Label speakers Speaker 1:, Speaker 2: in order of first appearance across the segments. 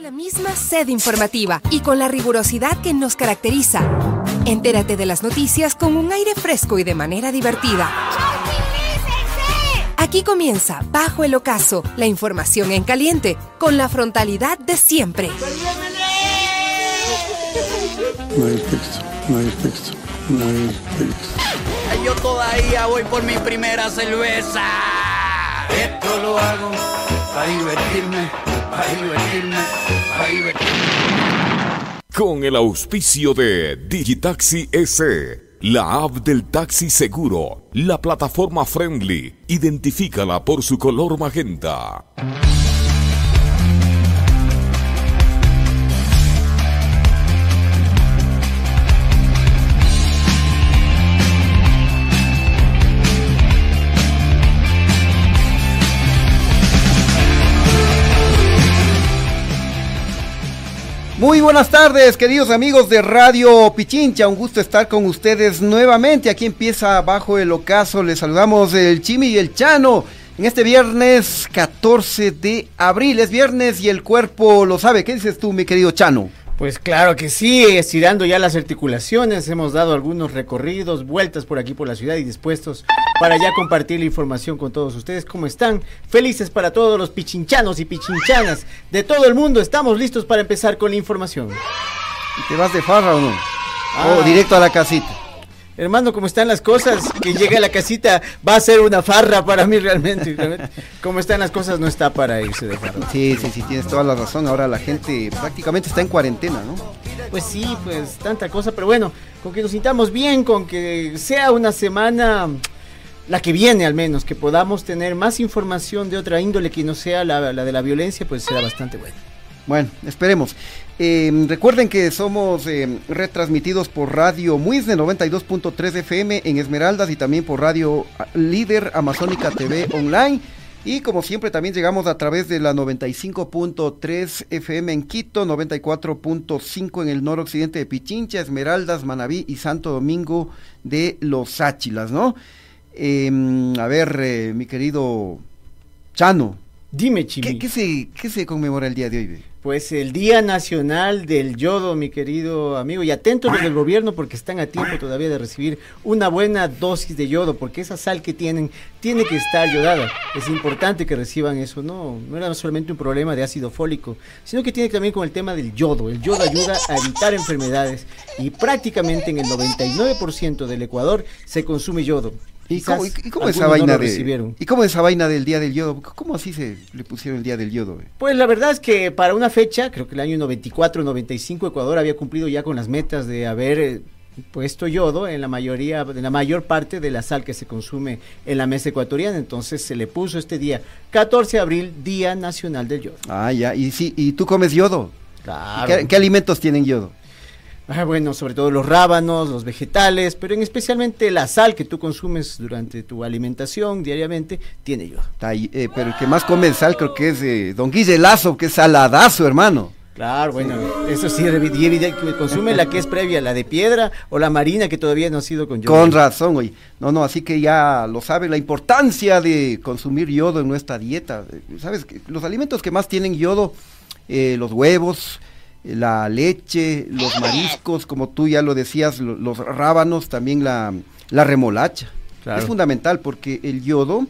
Speaker 1: La misma sed informativa y con la rigurosidad que nos caracteriza. Entérate de las noticias con un aire fresco y de manera divertida. Aquí comienza Bajo el Ocaso, la información en caliente, con la frontalidad de siempre.
Speaker 2: No hay texto, no hay texto, no hay texto.
Speaker 3: Yo todavía voy por mi primera cerveza. Esto lo hago para divertirme,
Speaker 4: Con el auspicio de Digitaxi S, la app del taxi seguro, la plataforma friendly, identifícala por su color magenta.
Speaker 5: Buenas tardes, queridos amigos de Radio Pichincha. Un gusto estar con ustedes nuevamente. Aquí empieza Bajo el Ocaso. Les saludamos el Chimi y el Chano. En este viernes 14 de abril. Es viernes y el cuerpo lo sabe. ¿Qué dices tú, mi querido Chano?
Speaker 6: Pues claro que sí, estirando ya las articulaciones, hemos dado algunos recorridos, vueltas por aquí por la ciudad y dispuestos para ya compartir la información con todos ustedes. ¿Cómo están? Felices para todos los pichinchanos y pichinchanas de todo el mundo. Estamos listos para empezar con la información.
Speaker 5: ¿Te vas de farra o no?
Speaker 6: Ah.
Speaker 5: O directo a la casita.
Speaker 6: Hermano, ¿cómo están las cosas? Que llegue a la casita va a ser una farra para mí realmente. realmente. Como están las cosas no está para irse de farra.
Speaker 5: Sí, sí, sí, tienes toda la razón. Ahora la gente prácticamente está en cuarentena, ¿no?
Speaker 6: Pues sí, pues tanta cosa, pero bueno, con que nos sintamos bien, con que sea una semana, la que viene al menos, que podamos tener más información de otra índole que no sea la, la de la violencia, pues será bastante bueno.
Speaker 5: Bueno, esperemos. Eh, recuerden que somos eh, retransmitidos por Radio Muisne 92.3 FM en Esmeraldas y también por Radio Líder Amazónica TV Online. Y como siempre también llegamos a través de la 95.3 FM en Quito, 94.5 en el noroccidente de Pichincha, Esmeraldas, Manabí y Santo Domingo de Los Áchilas, ¿no? Eh, a ver, eh, mi querido Chano.
Speaker 6: Dime, Chimi.
Speaker 5: ¿Qué, qué, se, ¿Qué se conmemora el día de hoy?
Speaker 6: Pues el Día Nacional del Yodo, mi querido amigo, y atentos los del gobierno porque están a tiempo todavía de recibir una buena dosis de yodo, porque esa sal que tienen tiene que estar yodada. Es importante que reciban eso, no, no era solamente un problema de ácido fólico, sino que tiene también con el tema del yodo. El yodo ayuda a evitar enfermedades y prácticamente en el 99% del Ecuador se consume yodo.
Speaker 5: ¿Y cómo, y, y cómo esa vaina no de, ¿Y cómo esa vaina del día del yodo? ¿Cómo así se le pusieron el día del yodo? Eh?
Speaker 6: Pues la verdad es que para una fecha, creo que el año 94, 95, Ecuador había cumplido ya con las metas de haber eh, puesto yodo en la mayoría, en la mayor parte de la sal que se consume en la mesa ecuatoriana. Entonces se le puso este día, 14 de abril, Día Nacional del Yodo.
Speaker 5: Ah, ya. ¿Y, sí, y tú comes yodo?
Speaker 6: Claro.
Speaker 5: ¿Qué, ¿Qué alimentos tienen yodo?
Speaker 6: Ah, bueno, sobre todo los rábanos, los vegetales, pero en especialmente la sal que tú consumes durante tu alimentación diariamente tiene yodo.
Speaker 5: Ay, eh, pero el que más come sal creo que es eh, Don Guille Lazo, que es saladazo, hermano.
Speaker 6: Claro, bueno, eso sí, que consume la que es previa, la de piedra o la marina que todavía no ha sido con yodo.
Speaker 5: Con razón, güey. No, no, así que ya lo sabe la importancia de consumir yodo en nuestra dieta. Sabes, los alimentos que más tienen yodo, eh, los huevos, la leche, los mariscos, como tú ya lo decías, los, los rábanos, también la, la remolacha. Claro. Es fundamental porque el yodo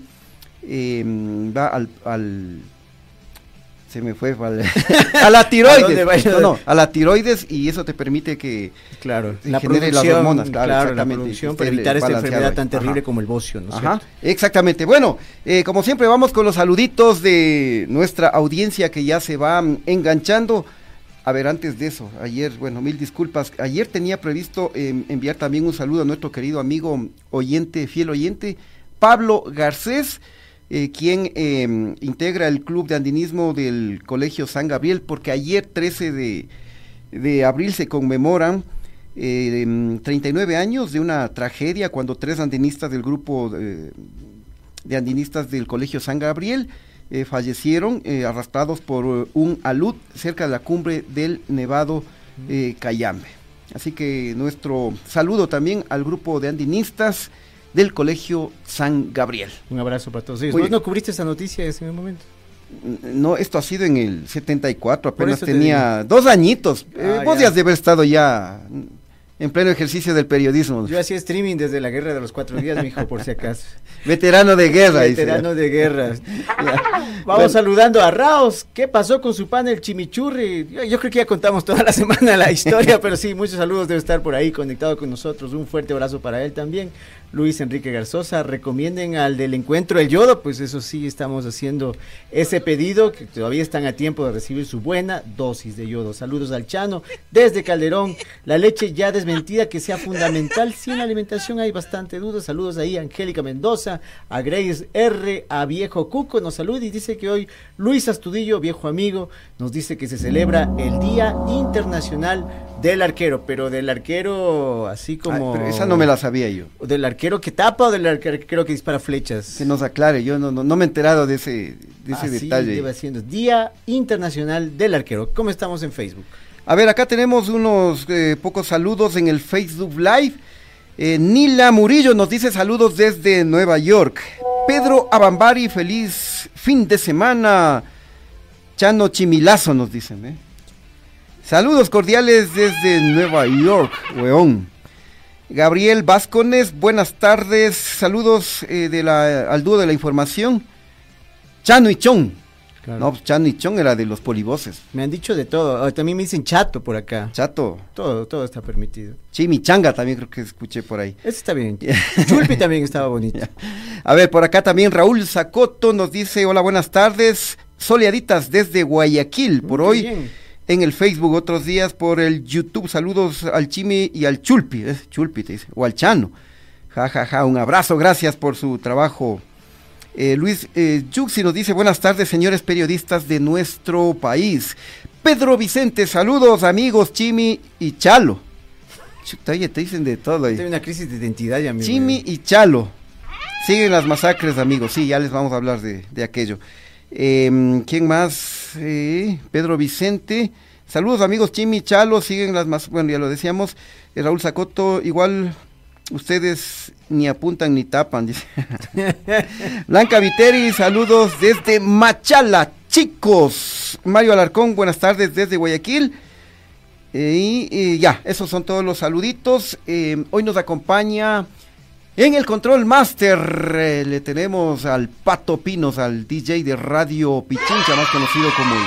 Speaker 5: eh, va al, al, se me fue al, a la tiroides, no, no, a la tiroides y eso te permite que
Speaker 6: claro,
Speaker 5: la genere las hormonas,
Speaker 6: claro, claro exactamente, la producción para evitar esta enfermedad tan terrible
Speaker 5: Ajá.
Speaker 6: como el bocio, ¿no?
Speaker 5: Ajá, exactamente. Bueno, eh, como siempre vamos con los saluditos de nuestra audiencia que ya se va enganchando. A ver, antes de eso, ayer, bueno, mil disculpas, ayer tenía previsto eh, enviar también un saludo a nuestro querido amigo oyente, fiel oyente, Pablo Garcés, eh, quien eh, integra el club de andinismo del Colegio San Gabriel, porque ayer 13 de, de abril se conmemoran eh, 39 años de una tragedia cuando tres andinistas del grupo de andinistas del Colegio San Gabriel eh, fallecieron eh, arrastrados por uh, un alud cerca de la cumbre del Nevado eh, Cayambe. Así que nuestro saludo también al grupo de andinistas del Colegio San Gabriel.
Speaker 6: Un abrazo para todos ellos. ¿Vos no cubriste esa noticia en ese momento?
Speaker 5: No, esto ha sido en el 74,
Speaker 6: Por
Speaker 5: apenas
Speaker 6: te
Speaker 5: tenía dos añitos. Eh,
Speaker 6: Ah,
Speaker 5: vos
Speaker 6: ya.
Speaker 5: de haber estado ya en pleno ejercicio del periodismo.
Speaker 6: Yo hacía streaming desde la guerra de los cuatro días, mijo, por si acaso.
Speaker 5: Veterano de guerra. dice.
Speaker 6: Veterano de guerra. Vamos
Speaker 5: Bueno,
Speaker 6: saludando a Raos. ¿Qué pasó con su pan el chimichurri? Yo, yo creo que ya contamos toda la semana la historia, pero sí, muchos saludos debe estar por ahí conectado con nosotros. Un fuerte abrazo para él también. Luis Enrique Garzosa, recomienden al del encuentro el yodo, pues eso sí estamos haciendo ese pedido, que todavía están a tiempo de recibir su buena dosis de yodo. Saludos al Chano, desde Calderón, la leche ya desmentida que sea fundamental, sin la alimentación hay bastante dudas. Saludos ahí a Angélica Mendoza, a Grace R, a Viejo Cuco, nos saluda y dice que hoy Luis Astudillo, viejo amigo, nos dice que se celebra el Día Internacional del Arquero, pero del arquero así
Speaker 5: ay,
Speaker 6: como...
Speaker 5: pero esa no me la sabía yo.
Speaker 6: ¿Del arquero que tapa o del arquero que dispara flechas?
Speaker 5: Que nos aclare, yo no, no, no me he enterado de ese, de ese
Speaker 6: Así
Speaker 5: detalle.
Speaker 6: lleva siendo Día Internacional del Arquero. ¿Cómo estamos en Facebook?
Speaker 5: A ver, acá tenemos unos eh, pocos saludos en el Facebook Live. Eh, Nila Murillo nos dice saludos desde Nueva York. Pedro Abambari, feliz fin de semana. Chano Chimilazo nos dicen. ¿eh? Saludos cordiales desde Nueva York, weón. Gabriel Vascones, buenas tardes. Saludos eh, de la, al dúo de la información. Chano y Chon. No, Chano y Chon era de los polivoces.
Speaker 6: Me han dicho de todo. Ah, También me dicen chato por acá.
Speaker 5: Chato.
Speaker 6: Todo, todo está permitido.
Speaker 5: Chimichanga también creo que escuché por ahí.
Speaker 6: Ese está bien. Chulpi también estaba bonito.
Speaker 5: A ver, por acá también Raúl Zacoto nos dice, hola, buenas tardes, soleaditas desde Guayaquil, por
Speaker 6: Muy
Speaker 5: hoy
Speaker 6: bien.
Speaker 5: En el Facebook, otros días por el YouTube, saludos al Chimi y al Chulpi, ¿eh? Chulpi te dice, o al Chano, ja, ja, ja, un abrazo, gracias por su trabajo. Eh, Luis eh, Yuxi nos dice, buenas tardes, señores periodistas de nuestro país. Pedro Vicente, saludos, amigos Chimi y Chalo. Chuta, oye, te dicen de todo ahí.
Speaker 6: Tengo una crisis de identidad ya, amigo.
Speaker 5: Chimi y Chalo. Siguen las masacres, amigos. Sí, ya les vamos a hablar de, de aquello. Em, ¿Quién más? Pedro Vicente. Saludos, amigos. Chimi Chalo. Siguen las masacres. Bueno, ya lo decíamos. Eh, Raúl Zacoto, igual ustedes ni apuntan ni tapan. Blanca Viteri, saludos desde Machala, chicos. Mario Alarcón, buenas tardes desde Guayaquil. Eh, y, ya, esos son todos los saluditos. Eh, hoy nos acompaña en el Control Master. eh, le tenemos al Pato Pinos, al DJ de Radio Pichincha, más conocido como el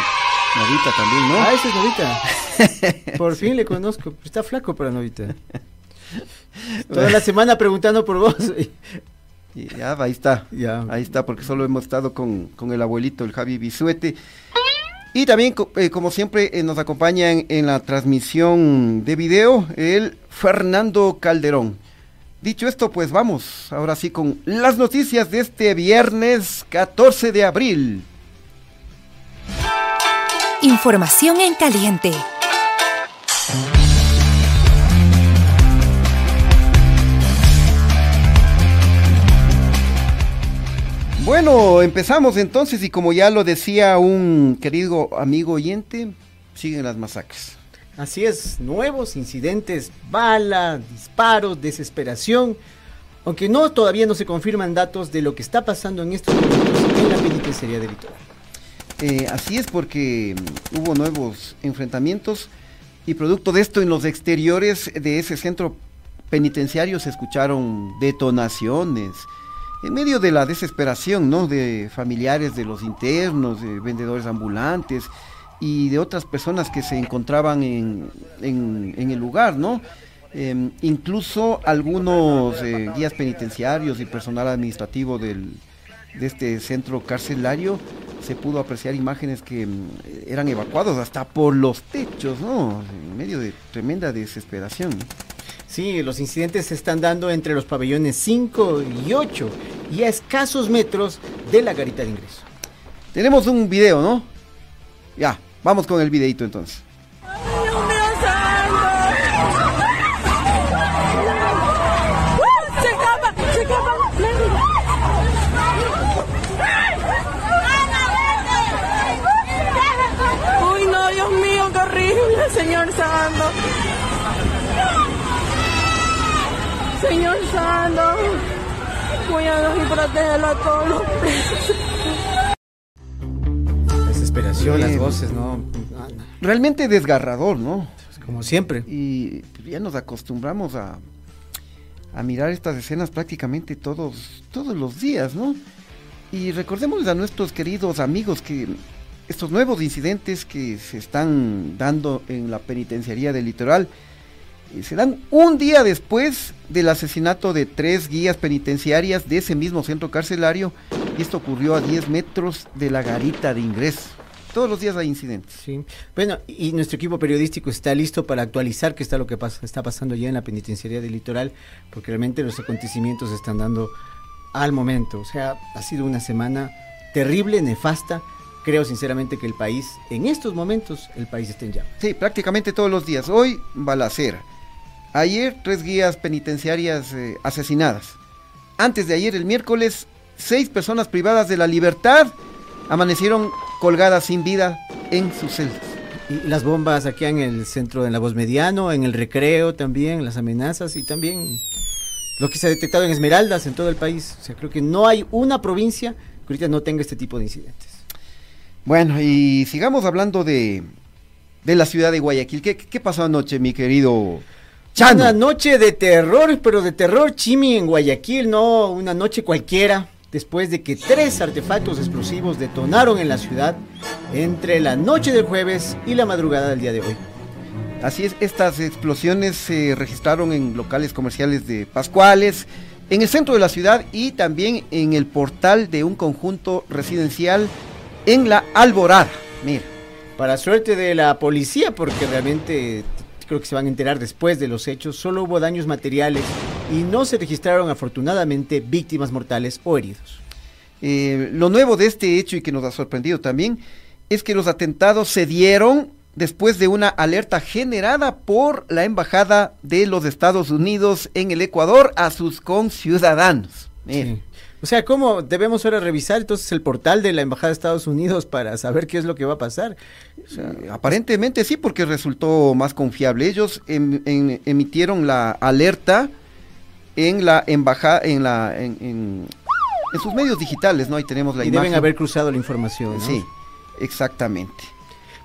Speaker 5: Novita también, ¿no?
Speaker 6: Ah, ese es Novita. Por fin le conozco. Está flaco para Novita. Toda la semana preguntando por vos.
Speaker 5: Y ya, ahí está.
Speaker 6: Ya.
Speaker 5: Ahí está, porque solo hemos estado con, con el abuelito, el Javi Bisuete. Y también, eh, como siempre, eh, nos acompaña en, en la transmisión de video el Fernando Calderón. Dicho esto, pues vamos ahora sí con las noticias de este viernes 14 de abril.
Speaker 1: Información en caliente.
Speaker 5: Bueno, empezamos entonces y como ya lo decía un querido amigo oyente, siguen las masacres.
Speaker 6: Así es, nuevos incidentes, bala, disparos, desesperación. Aunque no, todavía no se confirman datos de lo que está pasando en estos momentos en la penitenciaría del litoral.
Speaker 5: Eh, así es porque mm, hubo nuevos enfrentamientos y producto de esto en los exteriores de ese centro penitenciario se escucharon detonaciones en medio de la desesperación, ¿no? De familiares de los internos, de vendedores ambulantes y de otras personas que se encontraban en, en- en el lugar, ¿no? Em, incluso algunos eh, guías penitenciarios y personal administrativo del, de este centro carcelario se pudo apreciar imágenes que mm, eran evacuados hasta por los techos, ¿no? En medio de tremenda desesperación.
Speaker 6: Sí, los incidentes se están dando entre los pabellones 5 y 8 y a escasos metros de la garita de ingreso.
Speaker 5: Tenemos un video, ¿no? Ya, vamos con el videito entonces.
Speaker 7: Dios mío santo. Se escapa, se escapa. Uy, no, Dios mío, qué Señor Santo. Señor Santo, cuídanos y protégelos a todos los.
Speaker 6: Las voces, ¿no?
Speaker 5: Realmente desgarrador, ¿no?
Speaker 6: Como siempre.
Speaker 5: Y ya nos acostumbramos a, a mirar estas escenas prácticamente todos, todos los días, ¿no? Y recordemos a nuestros queridos amigos que estos nuevos incidentes que se están dando en la penitenciaría del litoral eh, se dan un día después del asesinato de tres guías penitenciarias de ese mismo centro carcelario y esto ocurrió a 10 metros de la garita de ingreso. Todos los días hay incidentes.
Speaker 6: Sí. Bueno, y nuestro equipo periodístico está listo para actualizar qué está lo que pasa, está pasando ya en la penitenciaría del litoral, porque realmente los acontecimientos se están dando al momento. O sea, ha sido una semana terrible, nefasta. Creo sinceramente que el país, en estos momentos, el país está en llamas.
Speaker 5: Sí, prácticamente todos los días. Hoy, balacera. Ayer, tres guías penitenciarias eh, asesinadas. Antes de ayer, el miércoles, seis personas privadas de la libertad amanecieron colgadas sin vida en sus celdas.
Speaker 6: Y las bombas aquí en el centro de la voz mediano, en el recreo también, las amenazas y también lo que se ha detectado en Esmeraldas en todo el país. O sea, creo que no hay una provincia que ahorita no tenga este tipo de incidentes.
Speaker 5: Bueno, y sigamos hablando de, de la ciudad de Guayaquil. ¿Qué, qué pasó anoche, mi querido Chano?
Speaker 6: Una noche de terror, pero de terror chimi en Guayaquil, no una noche cualquiera, después de que tres artefactos explosivos detonaron en la ciudad entre la noche del jueves y la madrugada del día de hoy.
Speaker 5: Así es, estas explosiones se registraron en locales comerciales de Pascuales, en el centro de la ciudad y también en el portal de un conjunto residencial en la Alborada. Mira.
Speaker 6: Para suerte de la policía, porque realmente creo que se van a enterar después de los hechos, solo hubo daños materiales y no se registraron afortunadamente víctimas mortales o heridos.
Speaker 5: Eh, lo nuevo de este hecho y que nos ha sorprendido también es que los atentados se dieron después de una alerta generada por la Embajada de los Estados Unidos en el Ecuador a sus conciudadanos.
Speaker 6: Sí. O sea, ¿cómo debemos ahora revisar entonces el portal de la Embajada de Estados Unidos para saber qué es lo que va a pasar?
Speaker 5: O sea, aparentemente sí, porque resultó más confiable. Ellos em, em, emitieron la alerta en la embajada, en la, en, en, en sus medios digitales, ¿no? Ahí tenemos la
Speaker 6: y
Speaker 5: imagen.
Speaker 6: deben haber cruzado la información. ¿no?
Speaker 5: Sí, exactamente.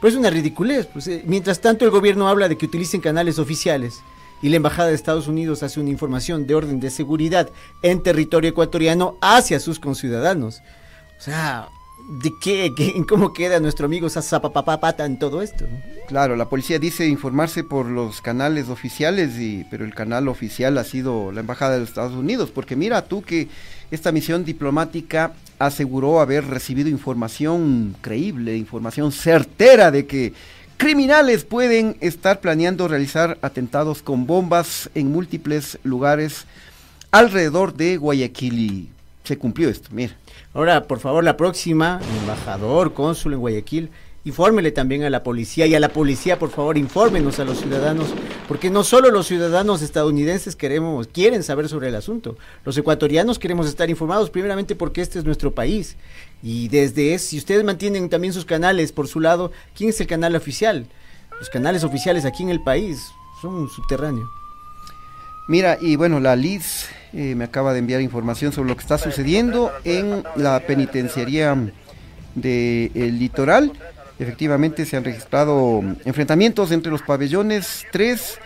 Speaker 6: Pues es una ridiculez. Pues, eh, mientras tanto, el gobierno habla de que utilicen canales oficiales y la Embajada de Estados Unidos hace una información de orden de seguridad en territorio ecuatoriano hacia sus conciudadanos. O sea, ¿de qué? ¿Cómo queda nuestro amigo Sasapapapata en todo esto?
Speaker 5: Claro, la policía dice informarse por los canales oficiales, y, pero el canal oficial ha sido la Embajada de los Estados Unidos, porque mira tú que esta misión diplomática aseguró haber recibido información creíble, información certera de que criminales pueden estar planeando realizar atentados con bombas en múltiples lugares alrededor de Guayaquil y se cumplió esto, mira.
Speaker 6: Ahora, por favor, la próxima, embajador, cónsul en Guayaquil, infórmele también a la policía y a la policía, por favor, infórmenos a los ciudadanos, porque no solo los ciudadanos estadounidenses queremos, quieren saber sobre el asunto, los ecuatorianos queremos estar informados, primeramente porque este es nuestro país. Y desde es, si ustedes mantienen también sus canales por su lado, ¿quién es el canal oficial? Los canales oficiales aquí en el país son un subterráneo.
Speaker 5: Mira, y bueno, la LIS eh, me acaba de enviar información sobre lo que está sucediendo en la penitenciaría del litoral. Efectivamente se han registrado enfrentamientos entre los pabellones 3,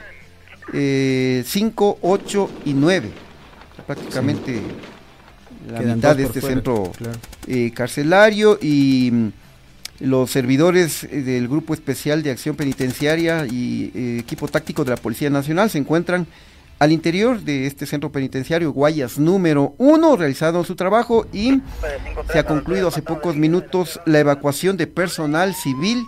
Speaker 5: eh, 5, 8 y 9. Prácticamente sí. la
Speaker 6: Quedan
Speaker 5: mitad de este
Speaker 6: fuera,
Speaker 5: centro
Speaker 6: claro.
Speaker 5: eh, carcelario y mm, los servidores eh, del Grupo Especial de Acción Penitenciaria y eh, equipo táctico de la Policía Nacional se encuentran al interior de este centro penitenciario Guayas número uno, realizado su trabajo y se ha concluido hace pocos minutos la evacuación de personal civil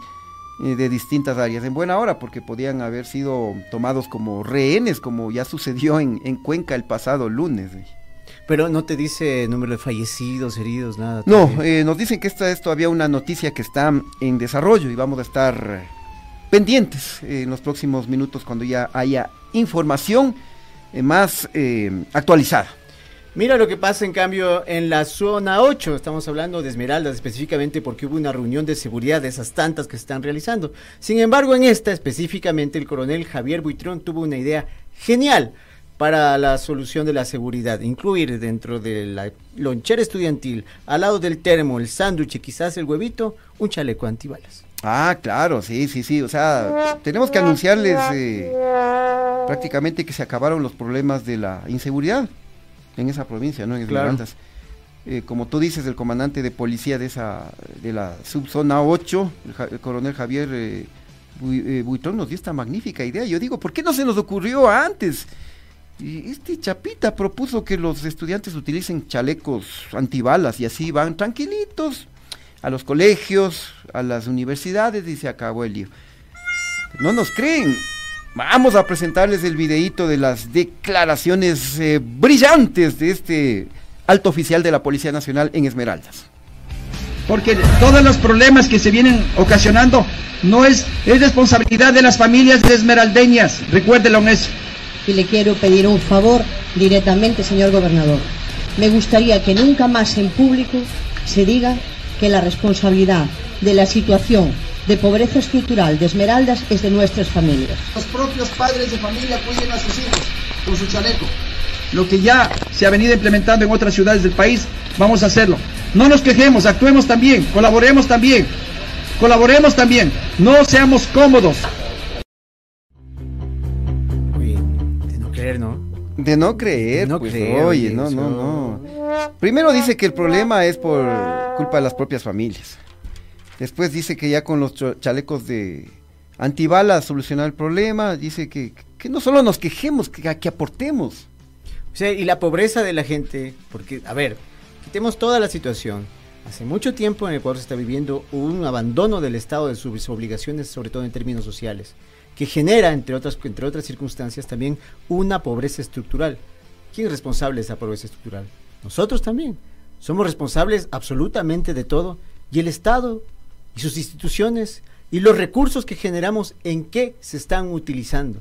Speaker 5: eh, de distintas áreas. En buena hora, porque podían haber sido tomados como rehenes, como ya sucedió en, en Cuenca el pasado lunes.
Speaker 6: Pero no te dice número de fallecidos, heridos, nada.
Speaker 5: No, eh, nos dicen que esta es todavía una noticia que está en desarrollo y vamos a estar pendientes en los próximos minutos cuando ya haya información eh, más eh, actualizada.
Speaker 6: Mira lo que pasa en cambio en la zona 8, estamos hablando de Esmeraldas específicamente porque hubo una reunión de seguridad de esas tantas que se están realizando. Sin embargo, en esta específicamente el coronel Javier Buitrón tuvo una idea genial para la solución de la seguridad, incluir dentro de la lonchera estudiantil, al lado del termo, el sándwich y quizás el huevito, un chaleco antibalas.
Speaker 5: Ah, claro, sí, sí, sí. O sea, tenemos que anunciarles eh, prácticamente que se acabaron los problemas de la inseguridad en esa provincia, ¿no? En
Speaker 6: Claro.
Speaker 5: Eh, como tú dices, el comandante de policía de esa de la subzona 8, el, ja- el coronel Javier eh, eh, Buitrón, nos dio esta magnífica idea. Yo digo, ¿por qué no se nos ocurrió antes? Y este Chapita propuso que los estudiantes utilicen chalecos antibalas y así van tranquilitos a los colegios, a las universidades y se acabó el lío. No nos creen. Vamos a presentarles el videíto de las declaraciones eh, brillantes de este alto oficial de la Policía Nacional en Esmeraldas.
Speaker 8: porque todos los problemas que se vienen ocasionando no es, es responsabilidad de las familias esmeraldeñas, recuérdelo en eso.
Speaker 9: y le quiero pedir un favor directamente, señor gobernador. Me gustaría que nunca más en público se diga que la responsabilidad de la situación de pobreza estructural de Esmeraldas es de nuestras familias.
Speaker 8: Los propios padres de familia cuiden a sus hijos con su chaleco. Lo que ya se ha venido implementando en otras ciudades del país, vamos a hacerlo. No nos quejemos, actuemos también, colaboremos también, colaboremos también, no seamos cómodos.
Speaker 6: De no creer, ¿no?
Speaker 5: De no creer,
Speaker 6: No
Speaker 5: pues,
Speaker 6: creer,
Speaker 5: oye, no, no, no. Primero dice que el problema es por culpa de las propias familias. Después dice que ya con los chalecos de antibalas solucionar el problema. Dice que, que no solo nos quejemos, que, que aportemos.
Speaker 6: O sea, y la pobreza de la gente, porque, a ver, quitemos toda la situación. Hace mucho tiempo en Ecuador se está viviendo un abandono del Estado de sus obligaciones, sobre todo en términos sociales, que genera, entre otras, entre otras circunstancias, también una pobreza estructural. ¿Quién es responsable de esa pobreza estructural? Nosotros también. Somos responsables absolutamente de todo. Y el Estado y sus instituciones y los recursos que generamos, ¿en qué se están utilizando?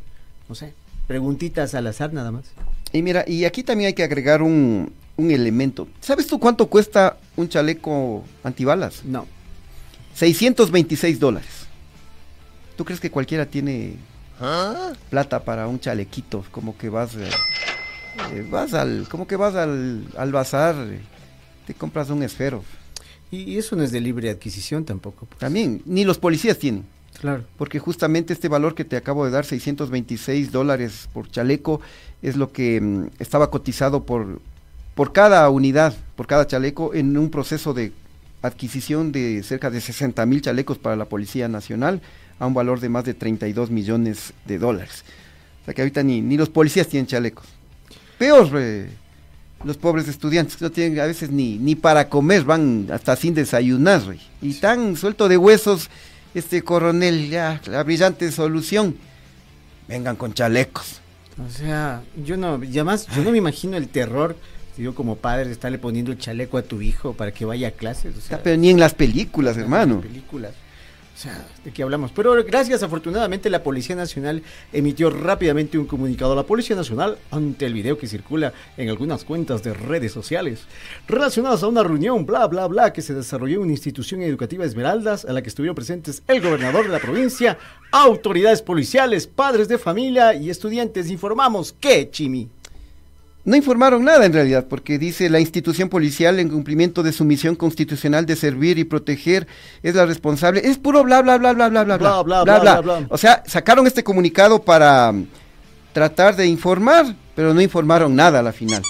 Speaker 6: No sé, preguntitas al azar nada más.
Speaker 5: Y mira, y aquí también hay que agregar un, un elemento. ¿Sabes tú cuánto cuesta un chaleco antibalas?
Speaker 6: No.
Speaker 5: 626 dólares. ¿Tú crees que cualquiera tiene plata para un chalequito? Como que vas, eh, eh, vas al, como que vas al, al bazar, eh, te compras un esfero.
Speaker 6: Y y eso no es de libre adquisición tampoco. pues.
Speaker 5: También, ni los policías tienen.
Speaker 6: Claro.
Speaker 5: Porque justamente este valor que te acabo de dar, 626 dólares por chaleco, es lo que mm, estaba cotizado por, por cada unidad, por cada chaleco, en un proceso de adquisición de cerca de 60 mil chalecos para la Policía Nacional, a un valor de más de 32 millones de dólares. O sea que ahorita ni, ni los policías tienen chalecos. Peor, eh, los pobres estudiantes, que no tienen a veces ni, ni para comer, van hasta sin desayunar, rey. Y tan suelto de huesos, este coronel, ya, la brillante solución, vengan con chalecos.
Speaker 6: O sea, yo no, y además, yo no me imagino el terror, yo como padre, de estarle poniendo el chaleco a tu hijo para que vaya a clases. O sea,
Speaker 5: Pero ni en las películas, hermano.
Speaker 6: películas. O sea, ¿de qué hablamos? Pero gracias, afortunadamente, la Policía Nacional emitió rápidamente un comunicado a la Policía Nacional ante el video que circula en algunas cuentas de redes sociales relacionadas a una reunión, bla, bla, bla, que se desarrolló en una institución educativa Esmeraldas a la que estuvieron presentes el gobernador de la provincia, autoridades policiales, padres de familia y estudiantes. Informamos que, Chimi.
Speaker 5: No informaron nada en realidad, porque dice la institución policial en cumplimiento de su misión constitucional de servir y proteger es la responsable. Es puro bla bla bla bla bla bla
Speaker 6: Bla, bla, bla, bla, bla.
Speaker 5: O sea, sacaron este comunicado para mm, tratar de informar, pero no informaron nada a la final.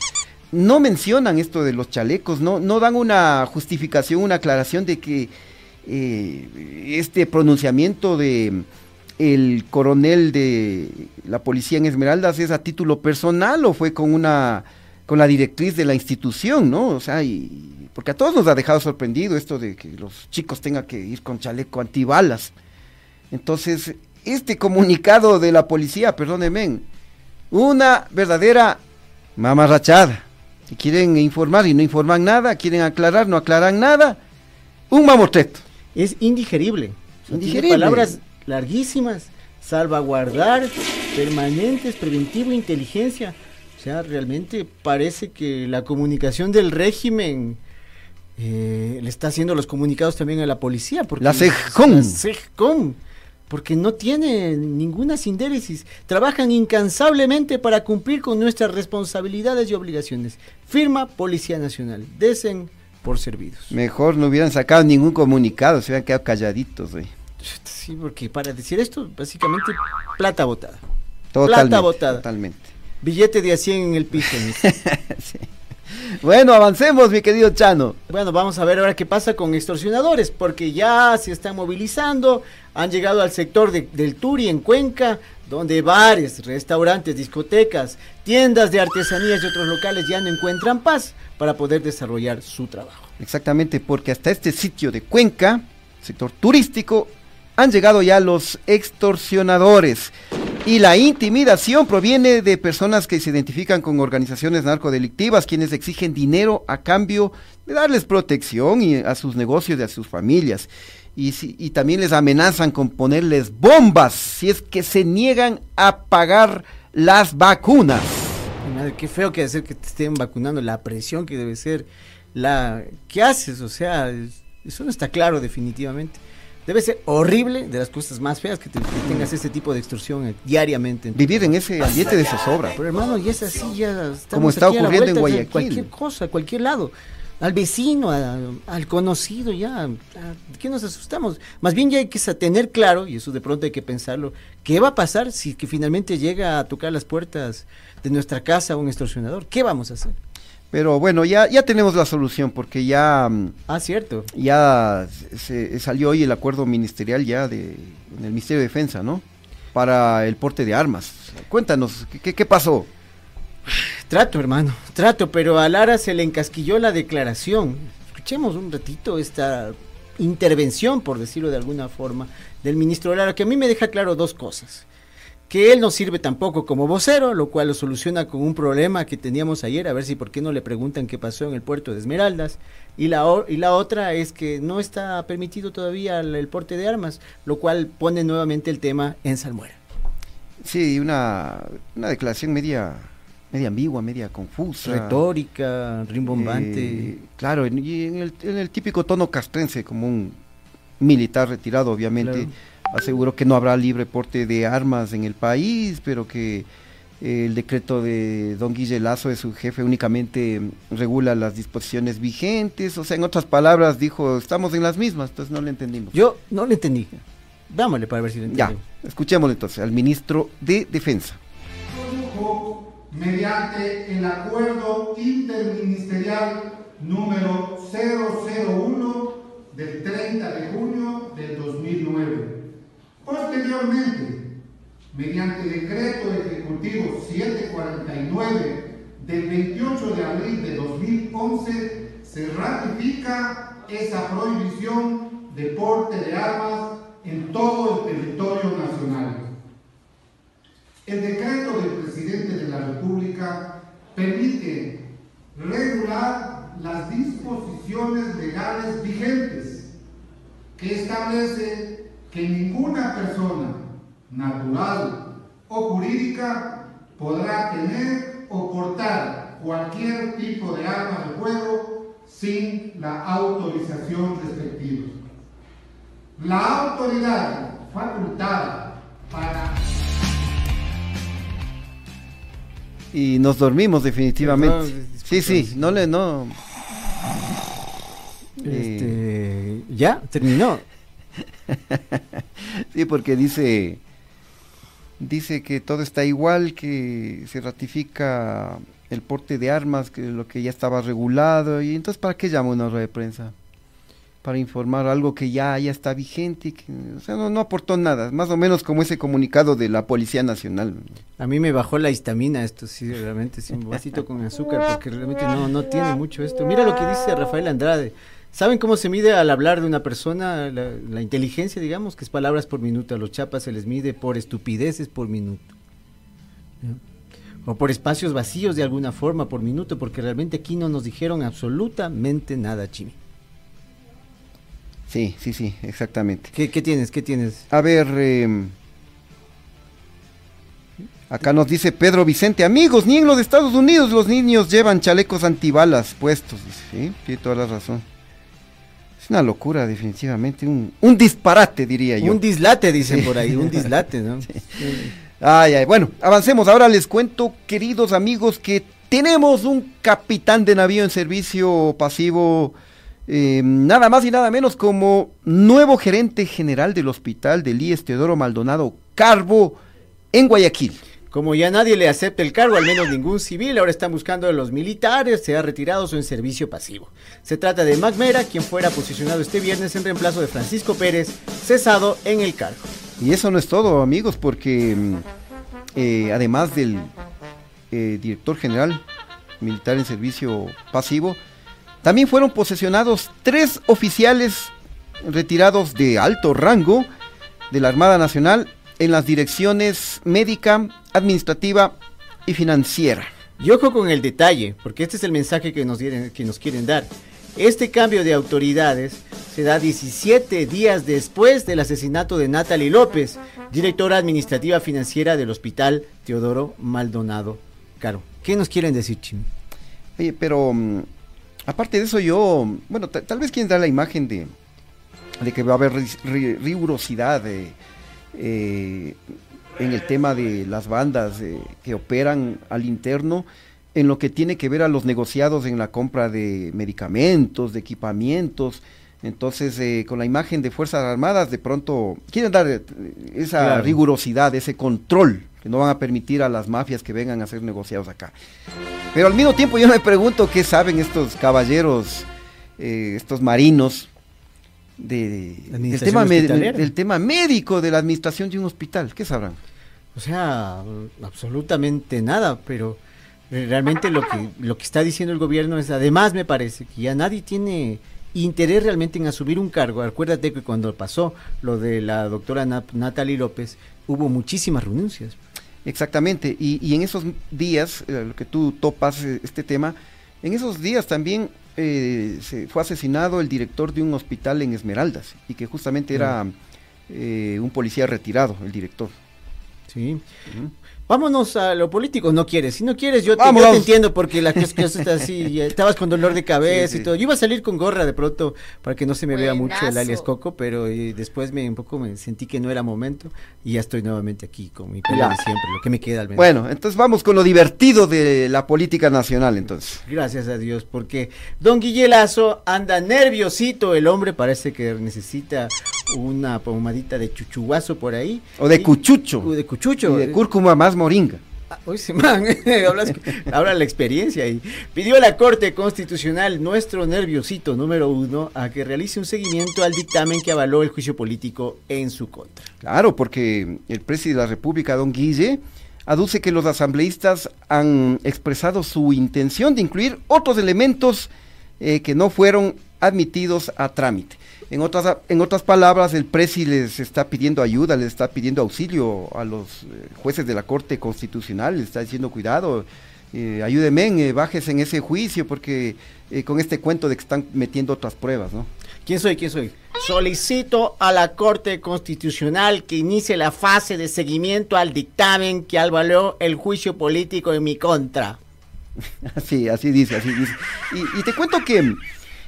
Speaker 5: No mencionan esto de los chalecos, no, no dan una justificación, una aclaración de que eh, este pronunciamiento de mm, el coronel de la policía en Esmeraldas es a título personal o fue con una con la directriz de la institución, ¿no? O sea, y porque a todos nos ha dejado sorprendido esto de que los chicos tengan que ir con chaleco antibalas. Entonces, este comunicado de la policía, perdónenme, una verdadera mamarrachada. Quieren informar y no informan nada, quieren aclarar, no aclaran nada, un mamotreto.
Speaker 6: Es indigerible.
Speaker 5: Indigerible.
Speaker 6: palabras larguísimas. Salvaguardar, permanentes, preventivo, inteligencia. O sea, realmente parece que la comunicación del régimen eh, le está haciendo los comunicados también a la policía. Porque
Speaker 5: La CEJCOM.
Speaker 6: La CEJCOM. porque no tienen ninguna sindéresis. Trabajan incansablemente para cumplir con nuestras responsabilidades y obligaciones. Firma Policía Nacional. Desen por servidos.
Speaker 5: Mejor no hubieran sacado ningún comunicado, se hubieran quedado calladitos, güey.
Speaker 6: Sí, porque para decir esto, básicamente, plata botada.
Speaker 5: Totalmente,
Speaker 6: plata botada.
Speaker 5: Totalmente.
Speaker 6: Billete de a 100 en el piso.
Speaker 5: Sí. Bueno, avancemos, mi querido Chano.
Speaker 6: Bueno, vamos a ver ahora qué pasa con extorsionadores, porque ya se están movilizando, han llegado al sector de- del Turi en Cuenca, donde bares, restaurantes, discotecas, tiendas de artesanías y otros locales ya no encuentran paz para poder desarrollar su trabajo.
Speaker 5: Exactamente, porque hasta este sitio de Cuenca, sector turístico, han llegado ya los extorsionadores. Y la intimidación proviene de personas que se identifican con organizaciones narcodelictivas, quienes exigen dinero a cambio de darles protección y a sus negocios y a sus familias. Y, si- y también les amenazan con ponerles bombas si es que se niegan a pagar las vacunas.
Speaker 6: Qué feo que hacer que te estén vacunando, la presión que debe ser, la ¿qué haces? O sea, es- eso no está claro definitivamente. Debe ser horrible, de las cosas más feas que, te- que tengas este tipo de extorsión eh, diariamente.
Speaker 5: Vivir en ese ambiente de zozobra.
Speaker 6: Pero hermano, y es así, ya
Speaker 5: Como está ocurriendo en
Speaker 6: vuelta
Speaker 5: Guayaquil.
Speaker 6: Cualquier cosa, cualquier lado. Al vecino, a- al conocido, ya. a- ¿de ¿Qué nos asustamos? Más bien ya hay que tener claro, y eso de pronto hay que pensarlo, ¿qué va a pasar si que finalmente llega a tocar las puertas de nuestra casa un extorsionador? ¿Qué vamos a hacer?
Speaker 5: Pero bueno, ya, ya tenemos la solución porque ya, mm,
Speaker 6: Ah, cierto.
Speaker 5: ya se, salió hoy el acuerdo ministerial ya de, en el Ministerio de Defensa, ¿no? Para el porte de armas. Cuéntanos, ¿qué- ¿qué, qué pasó?
Speaker 6: Trato, hermano, trato, pero a Lara se le encasquilló la declaración. Escuchemos un ratito esta intervención, por decirlo de alguna forma, del ministro Lara, que a mí me deja claro dos cosas. Que él no sirve tampoco como vocero, lo cual lo soluciona con un problema que teníamos ayer, a ver si por qué no le preguntan qué pasó en el puerto de Esmeraldas. Y la, o- y la otra es que no está permitido todavía el, el porte de armas, lo cual pone nuevamente el tema en salmuera.
Speaker 5: Sí, una, una declaración media, media ambigua, media confusa.
Speaker 6: Retórica, rimbombante.
Speaker 5: Eh, claro, en, y en el, en el típico tono castrense, como un militar retirado, obviamente.
Speaker 6: Claro.
Speaker 5: Aseguró que no habrá libre porte de armas en el país, pero que eh, el decreto de don Guille Lazo, de su jefe, únicamente regula las disposiciones vigentes. O sea, en otras palabras, dijo, estamos en las mismas, entonces no le entendimos.
Speaker 6: Yo no le entendí. Dámosle para ver si lo
Speaker 5: Ya,
Speaker 6: entendemos.
Speaker 5: escuchémosle entonces al ministro de Defensa.
Speaker 10: produjo mediante el acuerdo interministerial número 001 del 30 de junio del 2009. Posteriormente, mediante decreto ejecutivo 749 del 28 de abril de 2011, se ratifica esa prohibición de porte de armas en todo el territorio nacional. El decreto del presidente de la República permite regular las disposiciones legales vigentes que establece que ninguna persona natural o jurídica podrá tener o portar cualquier tipo de arma de fuego sin la autorización respectiva. La autoridad facultada para
Speaker 5: Y nos dormimos definitivamente.
Speaker 6: Perdón,
Speaker 5: Sí, sí, no le, no. Eh,
Speaker 6: Este, ya, terminó.
Speaker 5: Sí, porque dice, dice que todo está igual, que se ratifica el porte de armas, que lo que ya estaba regulado, y entonces ¿para qué llama una rueda de prensa? Para informar algo que ya, ya está vigente, y que, o sea, no, no aportó nada, más o menos como ese comunicado de la Policía Nacional.
Speaker 6: A mí me bajó la histamina esto, sí, realmente, sí, un vasito con azúcar, porque realmente no, no tiene mucho esto. Mira lo que dice Rafael Andrade. ¿Saben cómo se mide al hablar de una persona la, la inteligencia, digamos, que es palabras por minuto? A los chapas se les mide por estupideces por minuto. O por espacios vacíos de alguna forma por minuto, porque realmente aquí no nos dijeron absolutamente nada, Chimi.
Speaker 5: Sí, sí, sí, exactamente.
Speaker 6: ¿Qué, qué tienes? ¿Qué tienes?
Speaker 5: A ver, eh, acá nos dice Pedro Vicente, amigos, ni en los Estados Unidos los niños llevan chalecos antibalas puestos. Dice, sí, tiene toda la razón. Es una locura, definitivamente, un, un disparate, diría yo.
Speaker 6: Un dislate, dicen por ahí, un dislate, ¿no?
Speaker 5: Ay, ay, bueno, avancemos. Ahora les cuento, queridos amigos, que tenemos un capitán de navío en servicio pasivo, eh, nada más y nada menos como nuevo gerente general del hospital del IES Teodoro Maldonado Carbo en Guayaquil.
Speaker 6: Como ya nadie le acepta el cargo, al menos ningún civil, ahora están buscando a los militares, se ha retirado o en servicio pasivo. Se trata de Mac Mera, quien fuera posicionado este viernes en reemplazo de Francisco Pérez, cesado en el cargo.
Speaker 5: Y eso no es todo, amigos, porque mm, eh, además del eh, director general militar en servicio pasivo, también fueron posesionados tres oficiales retirados de alto rango de la Armada Nacional en las direcciones médica, administrativa y financiera.
Speaker 6: Y ojo con el detalle, porque este es el mensaje que nos, que nos quieren dar. Este cambio de autoridades se da 17 días después del asesinato de Natalie López, directora administrativa financiera del Hospital Teodoro Maldonado. Caro, ¿qué nos quieren decir, Chim?
Speaker 5: Oye, pero mm, aparte de eso yo, bueno, tal vez quieren dar la imagen de, de que va a haber rigurosidad de eh, en el tema de las bandas eh, que operan al interno, en lo que tiene que ver a los negociados en la compra de medicamentos, de equipamientos. Entonces, eh, con la imagen de Fuerzas Armadas, de pronto quieren dar esa rigurosidad, ese control, que no van a permitir a las mafias que vengan a ser negociados acá. Pero al mismo tiempo yo me pregunto qué saben estos caballeros, estos marinos, del, tema del tema médico de la administración de un hospital. ¿Qué sabrán?
Speaker 6: O sea, absolutamente nada, pero realmente lo que, lo que está diciendo el gobierno es, además me parece que ya nadie tiene interés realmente en asumir un cargo. Acuérdate que cuando pasó lo de la doctora Natalie López, hubo muchísimas renuncias.
Speaker 5: Exactamente, y, y en esos días, eh, lo que tú topas eh, este tema, en esos días también eh, se fue asesinado el director de un hospital en Esmeraldas y que justamente era eh, un policía retirado, el director.
Speaker 6: Sí. Vámonos a lo político, no quieres. Si no quieres, yo te, yo te entiendo porque la cosa está así, estabas con dolor de cabeza y todo. Yo iba a salir con gorra de pronto para que no se me vea mucho el alias Coco, pero eh, después me un poco me sentí que no era momento y ya estoy nuevamente aquí con mi pelo de siempre, lo que me queda al menos.
Speaker 5: Bueno, entonces vamos con lo divertido de la política nacional entonces.
Speaker 6: Gracias a Dios, porque don Guillelazo anda nerviosito, el hombre parece que necesita una pomadita de chuchuazo por ahí.
Speaker 5: O de cuchucho.
Speaker 6: O de cuchucho.
Speaker 5: Y de cúrcuma más moringa.
Speaker 6: Ah, se man, habla la experiencia y pidió a la Corte Constitucional, nuestro nerviosito número uno, a que realice un seguimiento al dictamen que avaló el juicio político en su contra.
Speaker 5: Claro, porque el presidente de la República, don Guille, aduce que los asambleístas han expresado su intención de incluir otros elementos eh, que no fueron admitidos a trámite. En otras, en otras palabras, el presi les está pidiendo ayuda, les está pidiendo auxilio a los eh, jueces de la Corte Constitucional, les está diciendo cuidado, eh, ayúdenme, eh, bájese en ese juicio, porque eh, con este cuento de que están metiendo otras pruebas, ¿no?
Speaker 6: ¿Quién soy? ¿Quién soy? Solicito a la Corte Constitucional que inicie la fase de seguimiento al dictamen que avaló el juicio político en mi contra.
Speaker 5: así, así dice, así dice. y te cuento que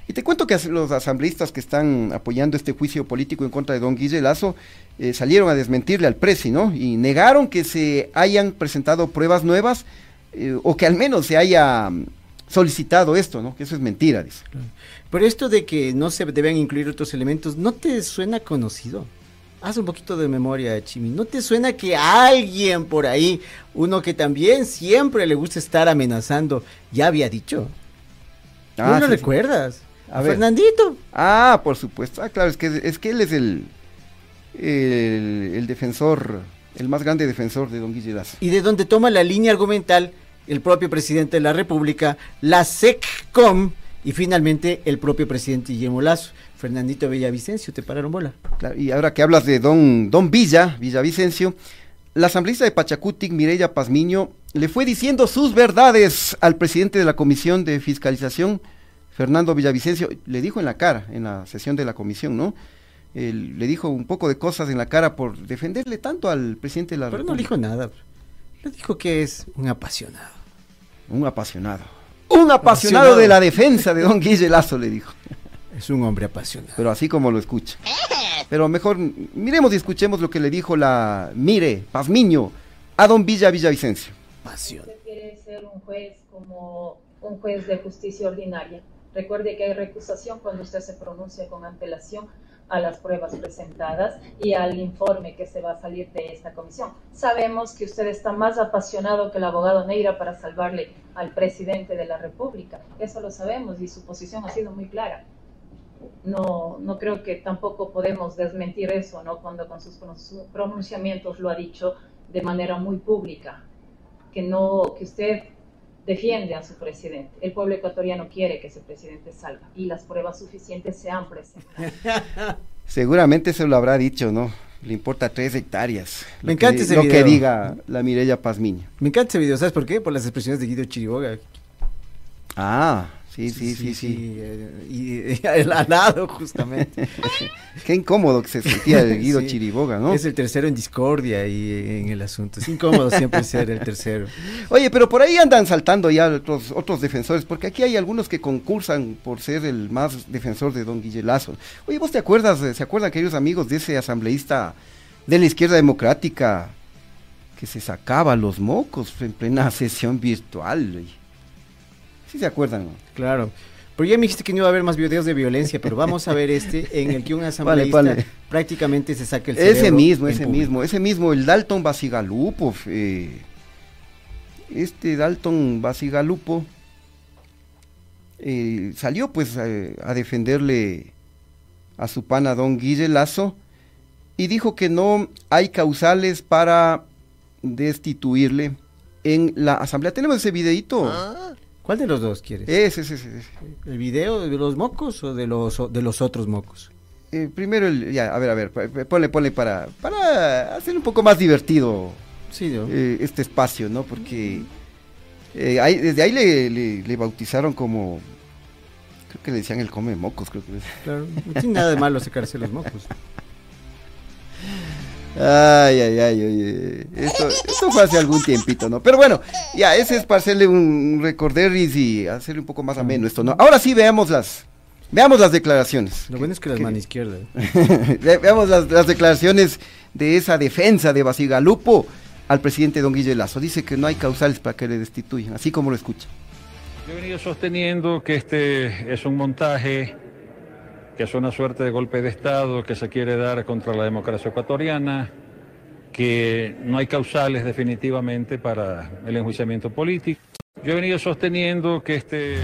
Speaker 5: y te cuento que los asambleístas que están apoyando este juicio político en contra de don Guille Lazo eh, salieron a desmentirle al presi, ¿no? Y negaron que se hayan presentado pruebas nuevas eh, o que al menos se haya mm, solicitado esto, ¿no? Que eso es mentira, dice.
Speaker 6: Pero esto de que no se deben incluir otros elementos, ¿no te suena conocido? Haz un poquito de memoria, Chimi. ¿No te suena que alguien por ahí, uno que también siempre le gusta estar amenazando, ya había dicho? Ah, ¿No lo recuerdas? A, Fernandito.
Speaker 5: Ah, por supuesto. Ah, claro, es que, es que él es el, el, defensor, el más grande defensor de don Guille
Speaker 6: Y de donde toma la línea argumental el propio presidente de la República, la SECCOM y finalmente el propio presidente Guillermo Lazo. Fernandito Villavicencio, te pararon bola.
Speaker 5: y ahora que hablas de don, don Villa, Villavicencio, la asambleísta de Pachacutic, Mireya Pazmiño, le fue diciendo sus verdades al presidente de la Comisión de Fiscalización, Fernando Villavicencio, le dijo en la cara, en la sesión de la comisión, ¿no? le dijo un poco de cosas en la cara por defenderle tanto al presidente de la
Speaker 6: Pero no dijo nada, le dijo que es un apasionado.
Speaker 5: Un apasionado. Un apasionado, de la defensa de don Guille Lazo, le dijo.
Speaker 6: Es un hombre apasionado.
Speaker 5: Pero así como lo escucha. Pero mejor miremos y escuchemos lo que le dijo la Mire Pazmiño a don Villa Villavicencio.
Speaker 6: Pasión.
Speaker 11: Usted quiere ser un juez como un juez de justicia ordinaria. Recuerde que hay recusación cuando usted se pronuncia con antelación a las pruebas presentadas y al informe que se va a salir de esta comisión. Sabemos que usted está más apasionado que el abogado Neira para salvarle al presidente de la República. Eso lo sabemos y su posición ha sido muy clara. No, no creo que tampoco podemos desmentir eso, ¿no? Cuando con sus pronunciamientos lo ha dicho de manera muy pública, que no, que usted defiende a su presidente. El pueblo ecuatoriano quiere que ese presidente salga y las pruebas suficientes se han presentado.
Speaker 5: Seguramente se lo habrá dicho, ¿no? Le importa tres hectáreas.
Speaker 6: Me encanta
Speaker 5: que,
Speaker 6: ese
Speaker 5: Lo
Speaker 6: video.
Speaker 5: que diga la Mireya Pazmiño.
Speaker 6: Me encanta ese video, ¿sabes por qué? Por las expresiones de Guido Chiriboga.
Speaker 5: Ah, sí, sí, sí, sí.
Speaker 6: eh, y, el alado, justamente.
Speaker 5: Qué incómodo que se sentía el Guido
Speaker 6: Sí.
Speaker 5: Chiriboga, ¿no?
Speaker 6: Es el tercero en discordia y en el asunto. Es incómodo siempre ser el tercero.
Speaker 5: Oye, pero por ahí andan saltando ya otros, otros defensores, porque aquí hay algunos que concursan por ser el más defensor de don Guille Lazo. Oye, ¿vos te acuerdas, se acuerdan aquellos amigos de ese asambleísta de la izquierda democrática que se sacaba los mocos en plena sesión virtual? ¿Sí se acuerdan? no?
Speaker 6: Claro. Pero ya me dijiste que no iba a haber más videos de violencia, pero vamos a ver este en el que un asambleísta
Speaker 5: vale.
Speaker 6: prácticamente se saca el
Speaker 5: Ese
Speaker 6: cerebro
Speaker 5: mismo,
Speaker 6: en
Speaker 5: ese
Speaker 6: público.
Speaker 5: mismo, ese mismo, el Dalton Basigalupov. eh, este Dalton Basigalupo eh, salió pues eh, a defenderle a su pana don Guille Lazo y dijo que no hay causales para destituirle en la asamblea. Tenemos ese videito.
Speaker 6: ¿Cuál de los dos quieres?
Speaker 5: Ese, ese, ese.
Speaker 6: ¿El video de los mocos o de los, de los otros mocos?
Speaker 5: Eh, primero, el, ya, a ver, a ver, ponle, ponle para, para hacer un poco más divertido
Speaker 6: Sí, ¿no?
Speaker 5: eh, este espacio, ¿no? Porque eh, ahí- desde ahí le, le- le bautizaron como, creo que le decían el come mocos, creo que.
Speaker 6: Claro, no tiene nada de malo sacarse los mocos.
Speaker 5: Ay, ay, ay, oye, esto, esto fue hace algún tiempito, ¿no? Pero bueno, ya, ese es para hacerle un recorderis y hacerle un poco más ameno esto, ¿no? Ahora sí veamos las, veamos las declaraciones.
Speaker 6: Lo bueno es que las mano izquierda.
Speaker 5: Ve- Veamos las, las declaraciones de esa defensa de Basigalupo al presidente don Guille Lazo. Dice que no hay causales para que le destituyan, así como lo escucha.
Speaker 12: Yo he venido sosteniendo que este es un montaje, que es una suerte de golpe de Estado que se quiere dar contra la democracia ecuatoriana, que no hay causales definitivamente para el enjuiciamiento político. Yo he venido sosteniendo que este...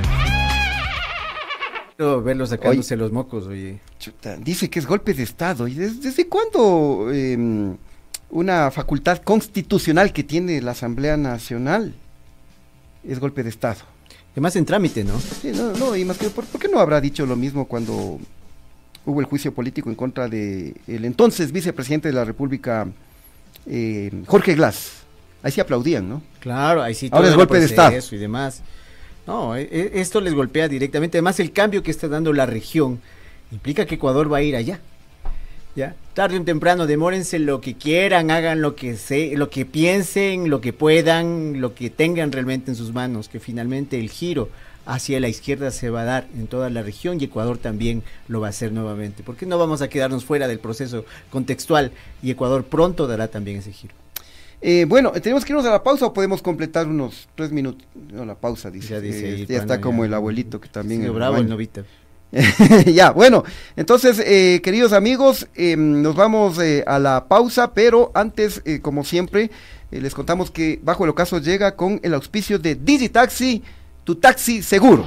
Speaker 6: Quiero verlo sacándose los mocos, oye.
Speaker 5: Chuta, dice que es golpe de Estado. ¿Y des- desde cuándo eh, una facultad constitucional que tiene la Asamblea Nacional es golpe de Estado?
Speaker 6: Además en trámite, ¿no?
Speaker 5: Sí, no, no, y más que, ¿por, por qué no habrá dicho lo mismo cuando hubo el juicio político en contra de el entonces vicepresidente de la República, eh, Jorge Glass? Ahí sí aplaudían, ¿no?
Speaker 6: Claro, ahí sí.
Speaker 5: Ahora es golpe de Estado.
Speaker 6: Y demás. No, e- e- esto les golpea directamente. Además, el cambio que está dando la región implica que Ecuador va a ir allá. ¿Ya? Tarde o temprano, demórense lo que quieran, hagan lo que se, lo que piensen, lo que puedan, lo que tengan realmente en sus manos, que finalmente el giro hacia la izquierda se va a dar en toda la región y Ecuador también lo va a hacer nuevamente. Porque no vamos a quedarnos fuera del proceso contextual y Ecuador pronto dará también ese giro.
Speaker 5: Eh, bueno, ¿tenemos que irnos a la pausa o podemos completar unos tres minutos? No, la pausa, dice.
Speaker 6: Ya dice
Speaker 5: Eh, ya está como
Speaker 6: ya.
Speaker 5: el abuelito que también... El
Speaker 6: bravo el novita.
Speaker 5: ya, bueno, entonces, eh, queridos amigos, eh, nos vamos eh, a la pausa, pero antes, como siempre, les contamos que Bajo el Ocaso llega con el auspicio de Digitaxi, tu taxi seguro.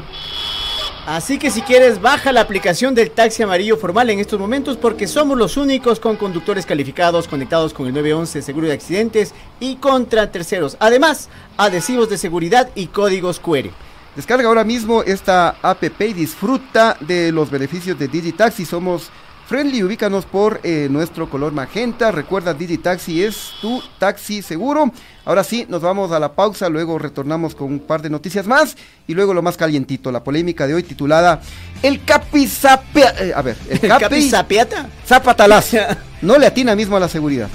Speaker 6: Así que si quieres, baja la aplicación del taxi amarillo formal en estos momentos porque somos los únicos con conductores calificados conectados con el 911 seguro de accidentes y contra terceros. Además, adhesivos de seguridad y códigos QR.
Speaker 5: Descarga ahora mismo esta app y disfruta de los beneficios de Digitaxi. Somos friendly, ubícanos por eh, nuestro color magenta. Recuerda, Digitaxi es tu taxi seguro. Ahora sí, nos vamos a la pausa, luego retornamos con un par de noticias más y luego lo más calientito, la polémica de hoy titulada El Capi Zapia- eh, a ver, el
Speaker 6: ¿El
Speaker 5: Capi,
Speaker 6: Capi Zapiata?
Speaker 5: Zapatalazo. No le atina mismo a la seguridad.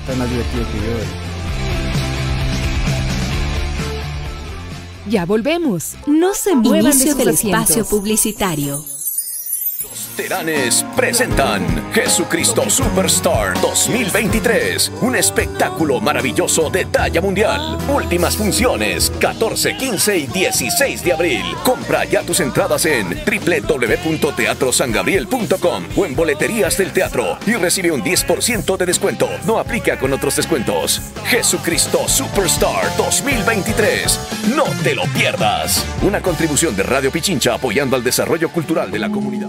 Speaker 6: Está más divertido que yo. eh.
Speaker 1: Ya volvemos. No se muevan
Speaker 13: Inicio
Speaker 1: de
Speaker 13: del espacio
Speaker 1: asientos.
Speaker 13: Teranes presentan Jesucristo Superstar 2023, un espectáculo maravilloso de talla mundial. Últimas funciones 14, 15 y 16 de abril. Compra ya tus entradas en www.teatrosangabriel.com o en boleterías del teatro y recibe un 10% de descuento. No aplica con otros descuentos. Jesucristo Superstar 2023. No te lo pierdas. Una contribución de Radio Pichincha apoyando al desarrollo cultural de la comunidad.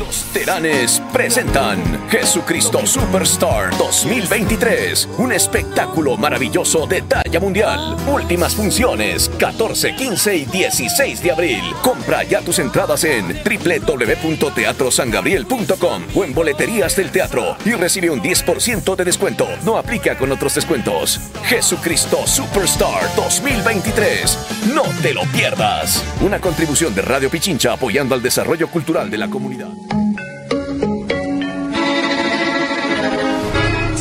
Speaker 13: Los Teranes presentan Jesucristo Superstar 2023, un espectáculo maravilloso de talla mundial. Últimas funciones 14, 15 y 16 de abril. Compra ya tus entradas en www.teatrosangabriel.com o en boleterías del teatro y recibe un 10% de descuento. No aplica con otros descuentos. Jesucristo Superstar 2023. No te lo pierdas. Una contribución de Radio Pichincha apoyando al desarrollo cultural de la comunidad.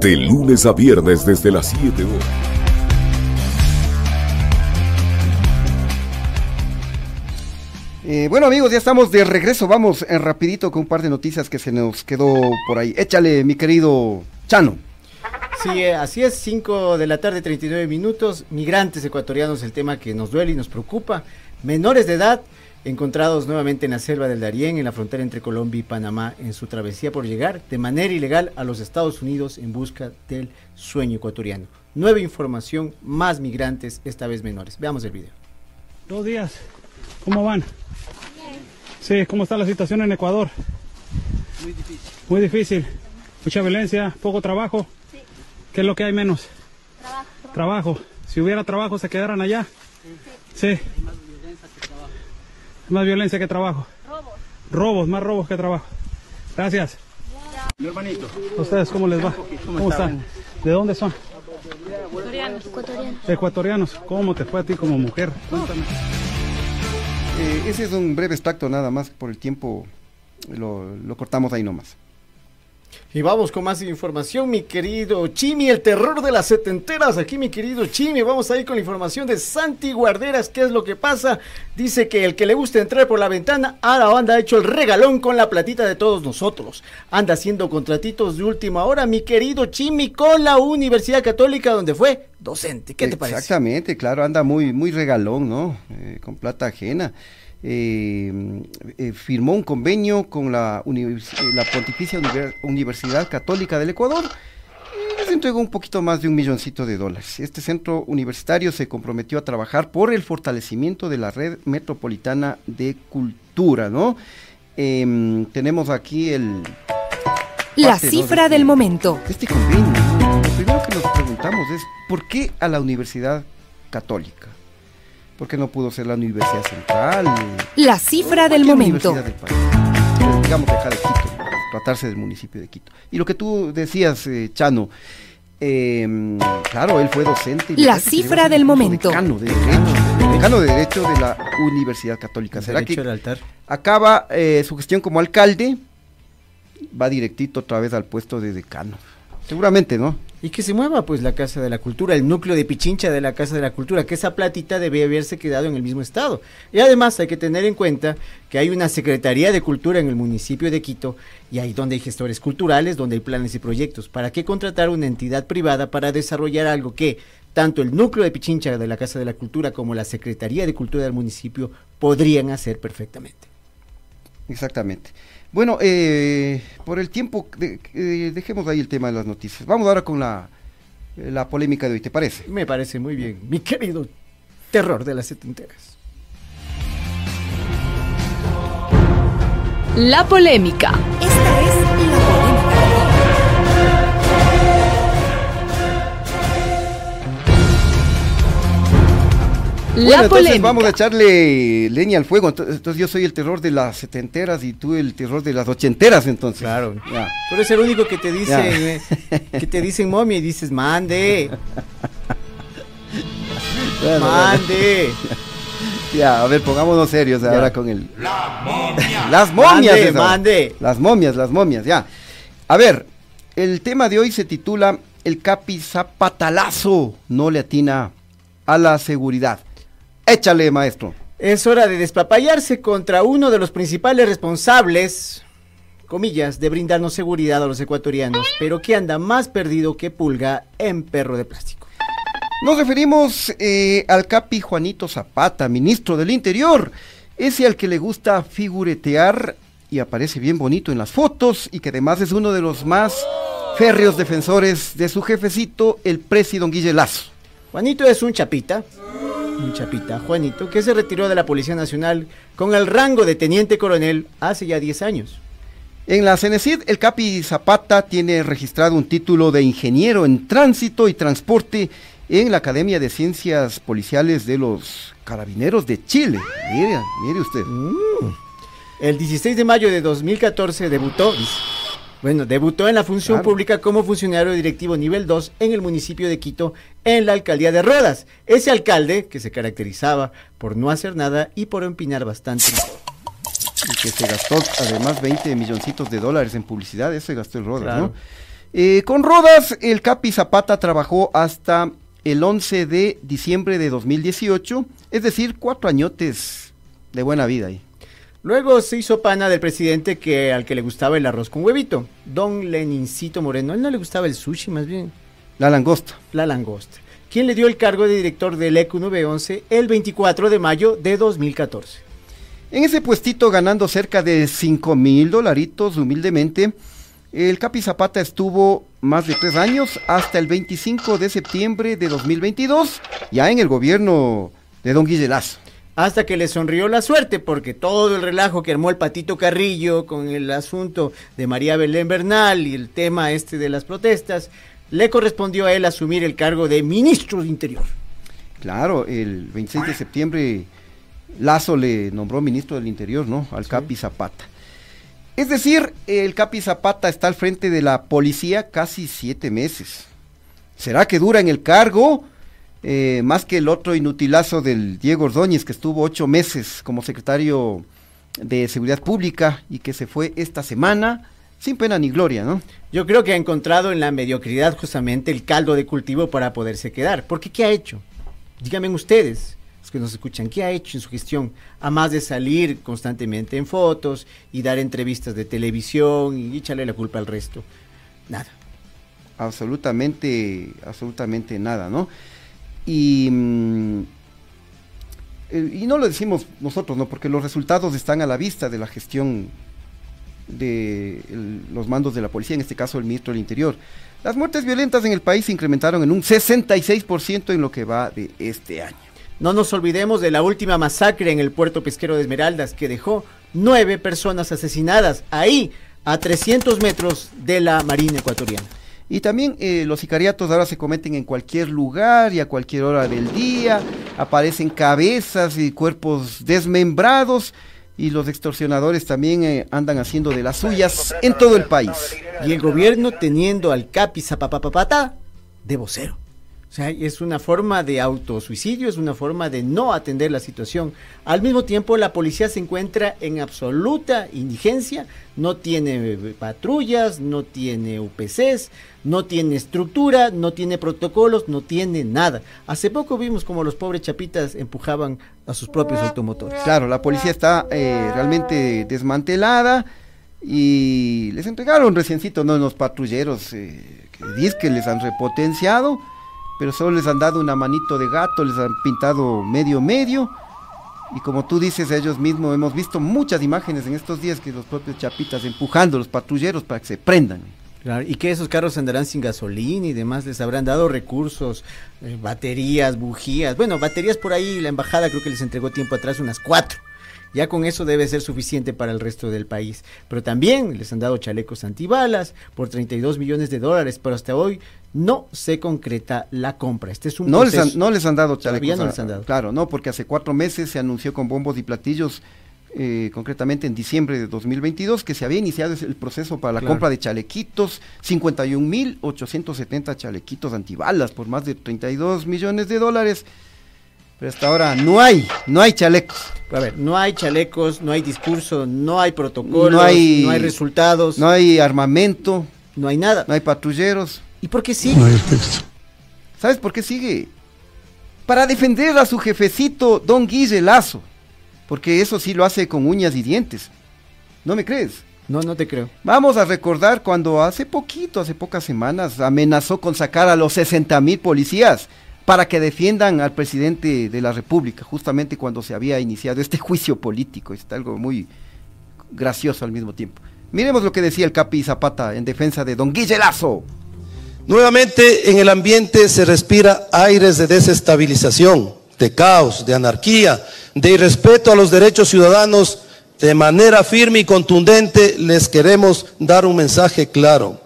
Speaker 4: De lunes a viernes desde las 7 horas.
Speaker 5: Eh, bueno amigos, ya estamos de regreso. Vamos en rapidito con un par de noticias que se nos quedó por ahí. Échale, mi querido Chano.
Speaker 6: Sí, eh, así es, 5 de la tarde, 39 minutos. Migrantes ecuatorianos, el tema que nos duele y nos preocupa. Menores de edad encontrados nuevamente en la selva del Darién, en la frontera entre Colombia y Panamá, en su travesía por llegar de manera ilegal a los Estados Unidos en busca del sueño ecuatoriano. Nueva información, más migrantes, esta vez menores. Veamos el video.
Speaker 14: Dos días, ¿cómo van? Sí, ¿cómo está la situación en Ecuador?
Speaker 15: Muy difícil.
Speaker 14: Muy difícil. Mucha violencia, poco trabajo.
Speaker 15: Sí.
Speaker 14: ¿Qué es lo que hay menos?
Speaker 15: Trabajo.
Speaker 14: Trabajo. Si hubiera trabajo, ¿se quedaran allá? Sí.
Speaker 15: Hay más violencia que trabajo.
Speaker 14: Más violencia que trabajo.
Speaker 15: Robos.
Speaker 14: Robos, más robos que trabajo. Gracias.
Speaker 15: Mi hermanito.
Speaker 14: ¿A ustedes cómo les va? ¿Cómo están? ¿De dónde son?
Speaker 15: Ecuatorianos. Ecuatorianos.
Speaker 14: Ecuatorianos. ¿Cómo te fue a ti como mujer? Cuéntame.
Speaker 5: Eh, ese es un breve extracto nada más, por el tiempo lo, lo cortamos ahí nomás.
Speaker 6: Y vamos con más información, mi querido Chimi, el terror de las setenteras. Aquí, mi querido Chimi, vamos a ir con la información de Santi Guarderas. ¿Qué es lo que pasa? Dice que el que le gusta entrar por la ventana, ahora anda hecho el regalón con la platita de todos nosotros. Anda haciendo contratitos de última hora, mi querido Chimi, con la Universidad Católica, donde fue docente. ¿Qué te parece?
Speaker 5: Exactamente, claro, anda muy, muy regalón, ¿no? Eh, con plata ajena. Eh, eh, firmó un convenio con la, univers la Pontificia Univer Universidad Católica del Ecuador. Y es entregó un poquito más de un milloncito de dólares. Este centro universitario se comprometió a trabajar por el fortalecimiento de la red metropolitana de cultura, ¿no? Em, tenemos aquí el...
Speaker 1: La
Speaker 5: parte
Speaker 1: cifra
Speaker 5: de
Speaker 1: del
Speaker 5: este-
Speaker 1: momento.
Speaker 5: Este convenio. ¿no? Lo primero que nos preguntamos es, ¿por qué a la Universidad Católica? ¿Por qué no pudo ser la Universidad Central?
Speaker 1: La cifra del momento.
Speaker 5: universidad del país? Pero digamos de acá de Quito, tratarse del municipio de Quito. Y lo que tú decías, eh, Chano, eh, claro, él fue docente. y
Speaker 1: La cifra del momento.
Speaker 5: Decano de Derecho, decano de Derecho de la Universidad Católica. ¿Será que
Speaker 6: altar.
Speaker 5: acaba eh, su gestión como alcalde? Va directito otra vez al puesto de decano. Seguramente, ¿no?
Speaker 6: Y que se mueva pues la Casa de la Cultura, el núcleo de Pichincha de la Casa de la Cultura, que esa platita debe haberse quedado en el mismo estado. Y además hay que tener en cuenta que hay una Secretaría de Cultura en el municipio de Quito y ahí donde hay gestores culturales, donde hay planes y proyectos. ¿Para qué contratar una entidad privada para desarrollar algo que tanto el núcleo de Pichincha de la Casa de la Cultura como la Secretaría de Cultura del municipio podrían hacer perfectamente?
Speaker 5: Exactamente. Bueno, eh, por el tiempo, de- eh, dejemos ahí el tema de las noticias. Vamos ahora con la, eh, la polémica de hoy, ¿te parece?
Speaker 6: Me parece muy bien, mi querido terror de las setenteras.
Speaker 16: La polémica.
Speaker 1: Esta es La
Speaker 5: bueno, entonces
Speaker 16: polémica.
Speaker 5: vamos a echarle leña al fuego. Ento- Entonces, yo soy el terror de las setenteras y tú el terror de las ochenteras, entonces.
Speaker 6: Claro.
Speaker 5: Ya.
Speaker 6: Tú eres el único que te dicen, eh, que te dicen momia y dices mande,
Speaker 5: Bueno,
Speaker 6: mande.
Speaker 5: Ya, a ver, pongámonos serios
Speaker 6: Ya.
Speaker 5: ahora con el... Las momias.
Speaker 6: Mande,
Speaker 5: esa.
Speaker 6: mande.
Speaker 5: Las momias, las momias, ya. A ver, el tema de hoy se titula El Capi Zapatalazo no le atina a la seguridad. Échale, maestro.
Speaker 6: Es hora de despapallarse contra uno de los principales responsables, comillas, de brindarnos seguridad a los ecuatorianos, pero que anda más perdido que pulga en perro de plástico.
Speaker 5: Nos referimos eh, al Capi Juanito Zapata, ministro del Interior, ese al que le gusta figuretear y aparece bien bonito en las fotos y que además es uno de los más férreos defensores de su jefecito, el presi don Guille Lazo.
Speaker 6: Juanito es un chapita, un chapita, Juanito, que se retiró de la Policía Nacional con el rango de teniente coronel hace ya 10 años.
Speaker 5: En la Cenecid, el Capi Zapata tiene registrado un título de ingeniero en tránsito y transporte en la Academia de Ciencias Policiales de los Carabineros de Chile. Mire, mire usted.
Speaker 6: El 16 de mayo de 2014 debutó, bueno, debutó en la función
Speaker 5: Claro.
Speaker 6: pública como funcionario directivo nivel 2 en el municipio de Quito, en la alcaldía de Rodas. Ese alcalde que se caracterizaba por no hacer nada y por empinar bastante.
Speaker 5: y que se gastó además 20 milloncitos de dólares en publicidad, eso se gastó el Rodas,
Speaker 6: Claro.
Speaker 5: ¿no? Eh, con Rodas, el Capi Zapata trabajó hasta el 11 de diciembre de 2018, es decir, cuatro añotes de buena vida ahí.
Speaker 6: Luego se hizo pana del presidente que al que le gustaba el arroz con huevito, don Lenincito Moreno. A él no le gustaba el sushi, más bien.
Speaker 5: La langosta.
Speaker 6: La langosta. Quien le dio el cargo de director del ECU 911 el 24 de mayo de 2014.
Speaker 5: En ese puestito ganando cerca de 5 mil dolaritos humildemente, el Capi Zapata estuvo más de tres años hasta el 25 de septiembre de 2022, ya en el gobierno de Don Guille Lazo.
Speaker 6: Hasta que le sonrió la suerte, porque todo el relajo que armó el Patito Carrillo con el asunto de María Belén Bernal y el tema este de las protestas, le correspondió a él asumir el cargo de ministro de Interior.
Speaker 5: Claro, el 26 de septiembre Lazo le nombró ministro del Interior, ¿no? Al Capi Zapata. Es decir, el Capi Zapata está al frente de la policía casi siete meses. ¿Será que dura en el cargo? Eh, más que el otro inutilazo del Diego Ordóñez, que estuvo ocho meses como secretario de Seguridad Pública y que se fue esta semana sin pena ni gloria, ¿no?
Speaker 6: Yo creo que ha encontrado en la mediocridad justamente el caldo de cultivo para poderse quedar. Porque ¿qué ha hecho? Díganme ustedes, los que nos escuchan, ¿qué ha hecho en su gestión? A más de salir constantemente en fotos y dar entrevistas de televisión y echarle la culpa al resto. Nada.
Speaker 5: absolutamente, absolutamente nada, ¿no? Y, mm, eh, y no lo decimos nosotros, ¿no? Porque los resultados están a la vista de la gestión de los mandos de la policía, en este caso el ministro del Interior. Las muertes violentas en el país se incrementaron en un 66% en lo que va de este año.
Speaker 6: No nos olvidemos de la última masacre en el puerto pesquero de Esmeraldas que dejó nueve personas asesinadas ahí, a 300 metros de la Marina ecuatoriana.
Speaker 5: Y también eh, los sicariatos ahora se cometen en cualquier lugar y a cualquier hora del día. Aparecen cabezas y cuerpos desmembrados. Y los extorsionadores también eh, andan haciendo de las suyas en todo el país.
Speaker 6: Y el gobierno teniendo al capi zapapapapata de vocero. O sea, es una forma de autosuicidio, es una forma de no atender la situación. Al mismo tiempo, la policía se encuentra en absoluta indigencia, no tiene eh, patrullas, no tiene UPCs, no tiene estructura, no tiene protocolos, no tiene nada. Hace poco vimos como los pobres chapitas empujaban a sus propios automotores.
Speaker 5: Claro, la policía está eh, realmente desmantelada y les entregaron reciencito, ¿no? Los patrulleros eh, que que les han repotenciado, pero solo les han dado una manito de gato, les han pintado medio medio. Y como tú dices, ellos mismos hemos visto muchas imágenes en estos días que los propios chapitas empujando a los patrulleros para que se prendan.
Speaker 6: Claro, y que esos carros andarán sin gasolina y demás, les habrán dado recursos, eh, baterías, bujías. Bueno, baterías por ahí, la embajada creo que les entregó tiempo atrás unas cuatro. Ya con eso debe ser suficiente para el resto del país. Pero también les han dado chalecos antibalas por 32 millones de dólares, pero hasta hoy no se concreta la compra. Este es un
Speaker 5: No les, han, no les han dado
Speaker 6: Todavía
Speaker 5: chalecos.
Speaker 6: no
Speaker 5: a-
Speaker 6: les han dado.
Speaker 5: Claro, no, porque hace cuatro meses se anunció con bombos y platillos, eh, concretamente en diciembre de 2022, que se había iniciado el proceso para la
Speaker 6: Claro.
Speaker 5: compra de chalequitos, 51.870 chalequitos antibalas por más de 32 millones de dólares. Pero hasta ahora no hay, no hay chalecos.
Speaker 6: A ver, no hay chalecos, no hay discurso, no hay protocolo,
Speaker 5: No hay-
Speaker 6: no hay resultados,
Speaker 5: No hay armamento,
Speaker 6: no hay nada.
Speaker 5: no hay patrulleros.
Speaker 6: ¿Y por qué sí?
Speaker 2: No hay texto.
Speaker 5: ¿Sabes por qué sigue? Para defender a su jefecito, don Guille Lazo. Porque eso sí lo hace con uñas y dientes. ¿No me crees?
Speaker 6: No, no te creo.
Speaker 5: Vamos a recordar cuando hace poquito, hace pocas semanas, amenazó con sacar a los 60 mil policías para que defiendan al presidente de la República, justamente cuando se había iniciado este juicio político. Está algo muy gracioso al mismo tiempo. Miremos lo que decía el Capi Zapata en defensa de don Guille Lazo.
Speaker 17: Nuevamente en el ambiente se respira aires de desestabilización, de caos, de anarquía, de irrespeto a los derechos ciudadanos. De manera firme y contundente les queremos dar un mensaje claro.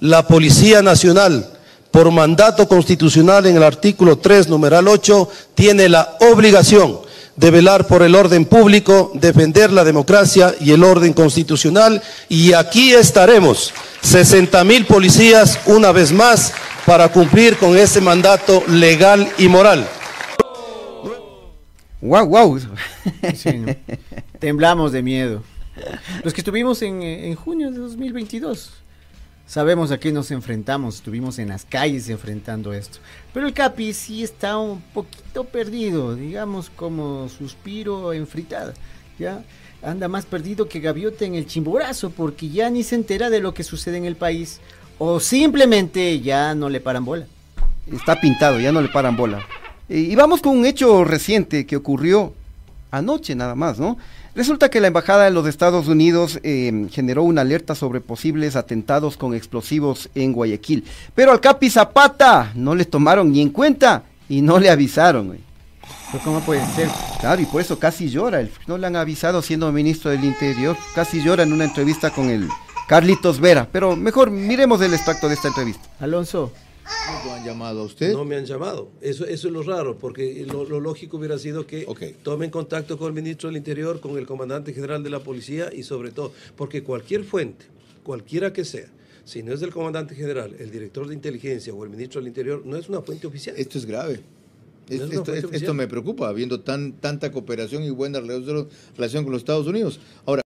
Speaker 17: La Policía Nacional, por mandato constitucional en el artículo 3, numeral 8, tiene la obligación de velar por el orden público, defender la democracia y el orden constitucional. Y aquí estaremos, 60 mil policías una vez más, para cumplir con ese mandato legal y moral.
Speaker 5: ¡Wow, wow!
Speaker 6: Sí, ¿no? Temblamos de miedo. Los que estuvimos en, eh, en junio de 2022. Sabemos a qué nos enfrentamos, estuvimos en las calles enfrentando esto. Pero el Capi sí está un poquito perdido, digamos como suspiro en fritada. ¿ya? Anda más perdido que gaviota en el chimborazo porque ya ni se entera de lo que sucede en el país o simplemente ya no le paran bola.
Speaker 5: Está pintado, ya no le paran bola. Y vamos con un hecho reciente que ocurrió anoche nada más, ¿no? Resulta que la Embajada de los Estados Unidos eh, generó una alerta sobre posibles atentados con explosivos en Guayaquil. Pero al Capi Zapata no le tomaron ni en cuenta y no le avisaron. güey.
Speaker 6: ¿Pero ¿Cómo puede ser?
Speaker 5: Claro, y por eso casi llora. No le han avisado siendo ministro del Interior. Casi llora en una entrevista con el Carlitos Vera. Pero mejor miremos el extracto de esta entrevista.
Speaker 6: Alonso.
Speaker 18: ¿No lo han llamado a usted?
Speaker 17: No me han llamado. Eso, eso es lo raro, porque lo, lo lógico hubiera sido que tomen contacto con el ministro del Interior, con el comandante general de la policía y sobre todo, porque cualquier fuente, cualquiera que sea, si no es del comandante general, el director de inteligencia o el ministro del Interior, no es una fuente oficial.
Speaker 18: Esto es grave.
Speaker 17: No es
Speaker 18: Esto, esto- me preocupa, habiendo tan, tanta cooperación y buena relación con los Estados Unidos. Ahora,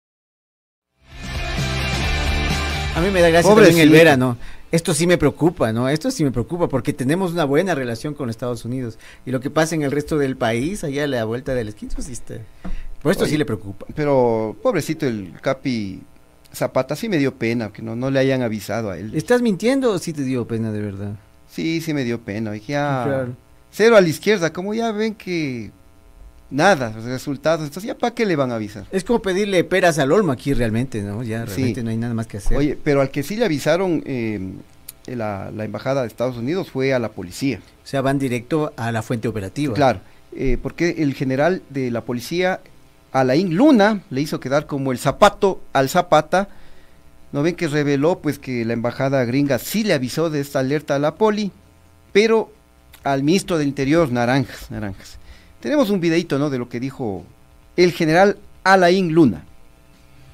Speaker 6: A mí me da gracia
Speaker 5: Pobrecito.
Speaker 6: también el Vera, ¿no? Esto sí me preocupa, ¿no? Esto sí me preocupa porque tenemos una buena relación con Estados Unidos. Y lo que pasa en el resto del país, allá a la vuelta del esquina, sí está- Por esto
Speaker 5: Oye,
Speaker 6: sí le preocupa.
Speaker 5: Pero pobrecito el Capi Zapata sí me dio pena que no, no le hayan avisado a él.
Speaker 6: ¿Estás mintiendo o sí te dio pena de verdad?
Speaker 5: Sí, sí me dio pena. Dije, ah,
Speaker 6: Claro.
Speaker 5: cero a la izquierda, como ya ven que nada, resultados. Entonces, ¿ya para qué le van a avisar?
Speaker 6: Es como pedirle peras al olmo aquí realmente, ¿no? Ya
Speaker 5: Sí.
Speaker 6: realmente no hay nada más que hacer.
Speaker 5: Oye, pero al que sí le avisaron eh, la, la embajada de Estados Unidos fue a la policía.
Speaker 6: O sea, van directo a la fuente operativa.
Speaker 5: Claro, eh, porque el general de la policía, Alain Luna, le hizo quedar como el zapato al zapata. ¿No ven que reveló pues que la embajada gringa sí le avisó de esta alerta a la poli, pero al ministro del Interior, naranjas, naranjas. Tenemos un videito, ¿no?, de lo que dijo el general Alain Luna.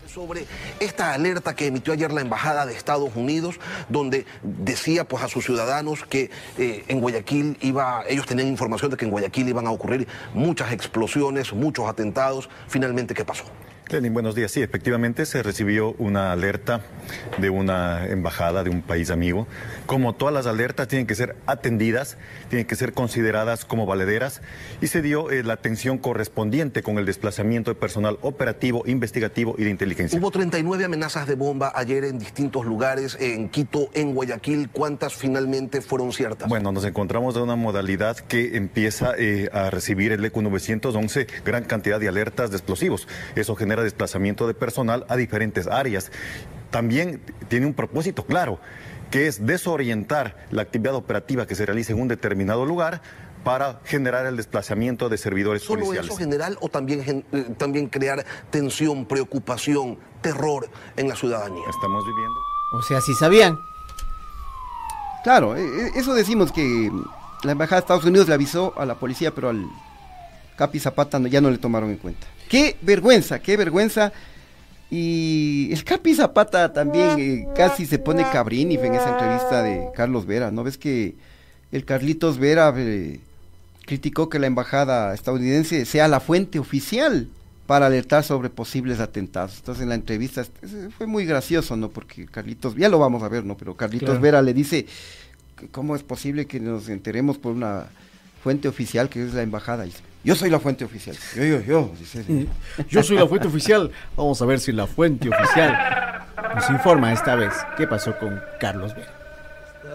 Speaker 19: sobre esta alerta que emitió ayer la Embajada de Estados Unidos, donde decía pues a sus ciudadanos que eh, en Guayaquil iba, ellos tenían información de que en Guayaquil iban a ocurrir muchas explosiones, muchos atentados. Finalmente, ¿qué pasó?
Speaker 20: Lenin, buenos días. Sí, efectivamente se recibió una alerta de una embajada de un país amigo. Como todas las alertas tienen que ser atendidas, tienen que ser consideradas como valederas y se dio eh, la atención correspondiente con el desplazamiento de personal operativo, investigativo y de inteligencia.
Speaker 19: Hubo 39 amenazas de bomba ayer en distintos lugares, en Quito, en Guayaquil. ¿Cuántas finalmente fueron ciertas?
Speaker 20: Bueno, nos encontramos en una modalidad que empieza eh, a recibir el ECU 911 gran cantidad de alertas de explosivos. Eso genera desplazamiento de personal a diferentes áreas. También tiene un propósito claro, que es desorientar la actividad operativa que se realiza en un determinado lugar para generar el desplazamiento de servidores
Speaker 19: ¿Solo
Speaker 20: policiales.
Speaker 19: eso general o también, eh, también crear tensión, preocupación, terror en la ciudadanía?
Speaker 20: Estamos viviendo.
Speaker 6: O sea, si sabían.
Speaker 5: Claro, eh, eh, eso decimos que la embajada de Estados Unidos le avisó a la policía, pero al Capi Zapata ya no le tomaron en cuenta. Qué vergüenza, qué vergüenza. Y el Capi Zapata también eh, casi se pone cabrini en esa entrevista de Carlos Vera. ¿No ves que el Carlitos Vera eh, criticó que la embajada estadounidense sea la fuente oficial para alertar sobre posibles atentados? Entonces en la entrevista fue muy gracioso, ¿no? Porque Carlitos, ya lo vamos a ver, ¿no? Pero Carlitos
Speaker 6: Claro.
Speaker 5: Vera le dice, ¿cómo es posible que nos enteremos por una fuente oficial que es la embajada? Y dice, yo soy la fuente oficial. Yo, yo, yo.
Speaker 6: Yo soy la fuente oficial. Vamos a ver si la fuente oficial nos informa esta vez qué pasó con Carlos Vera.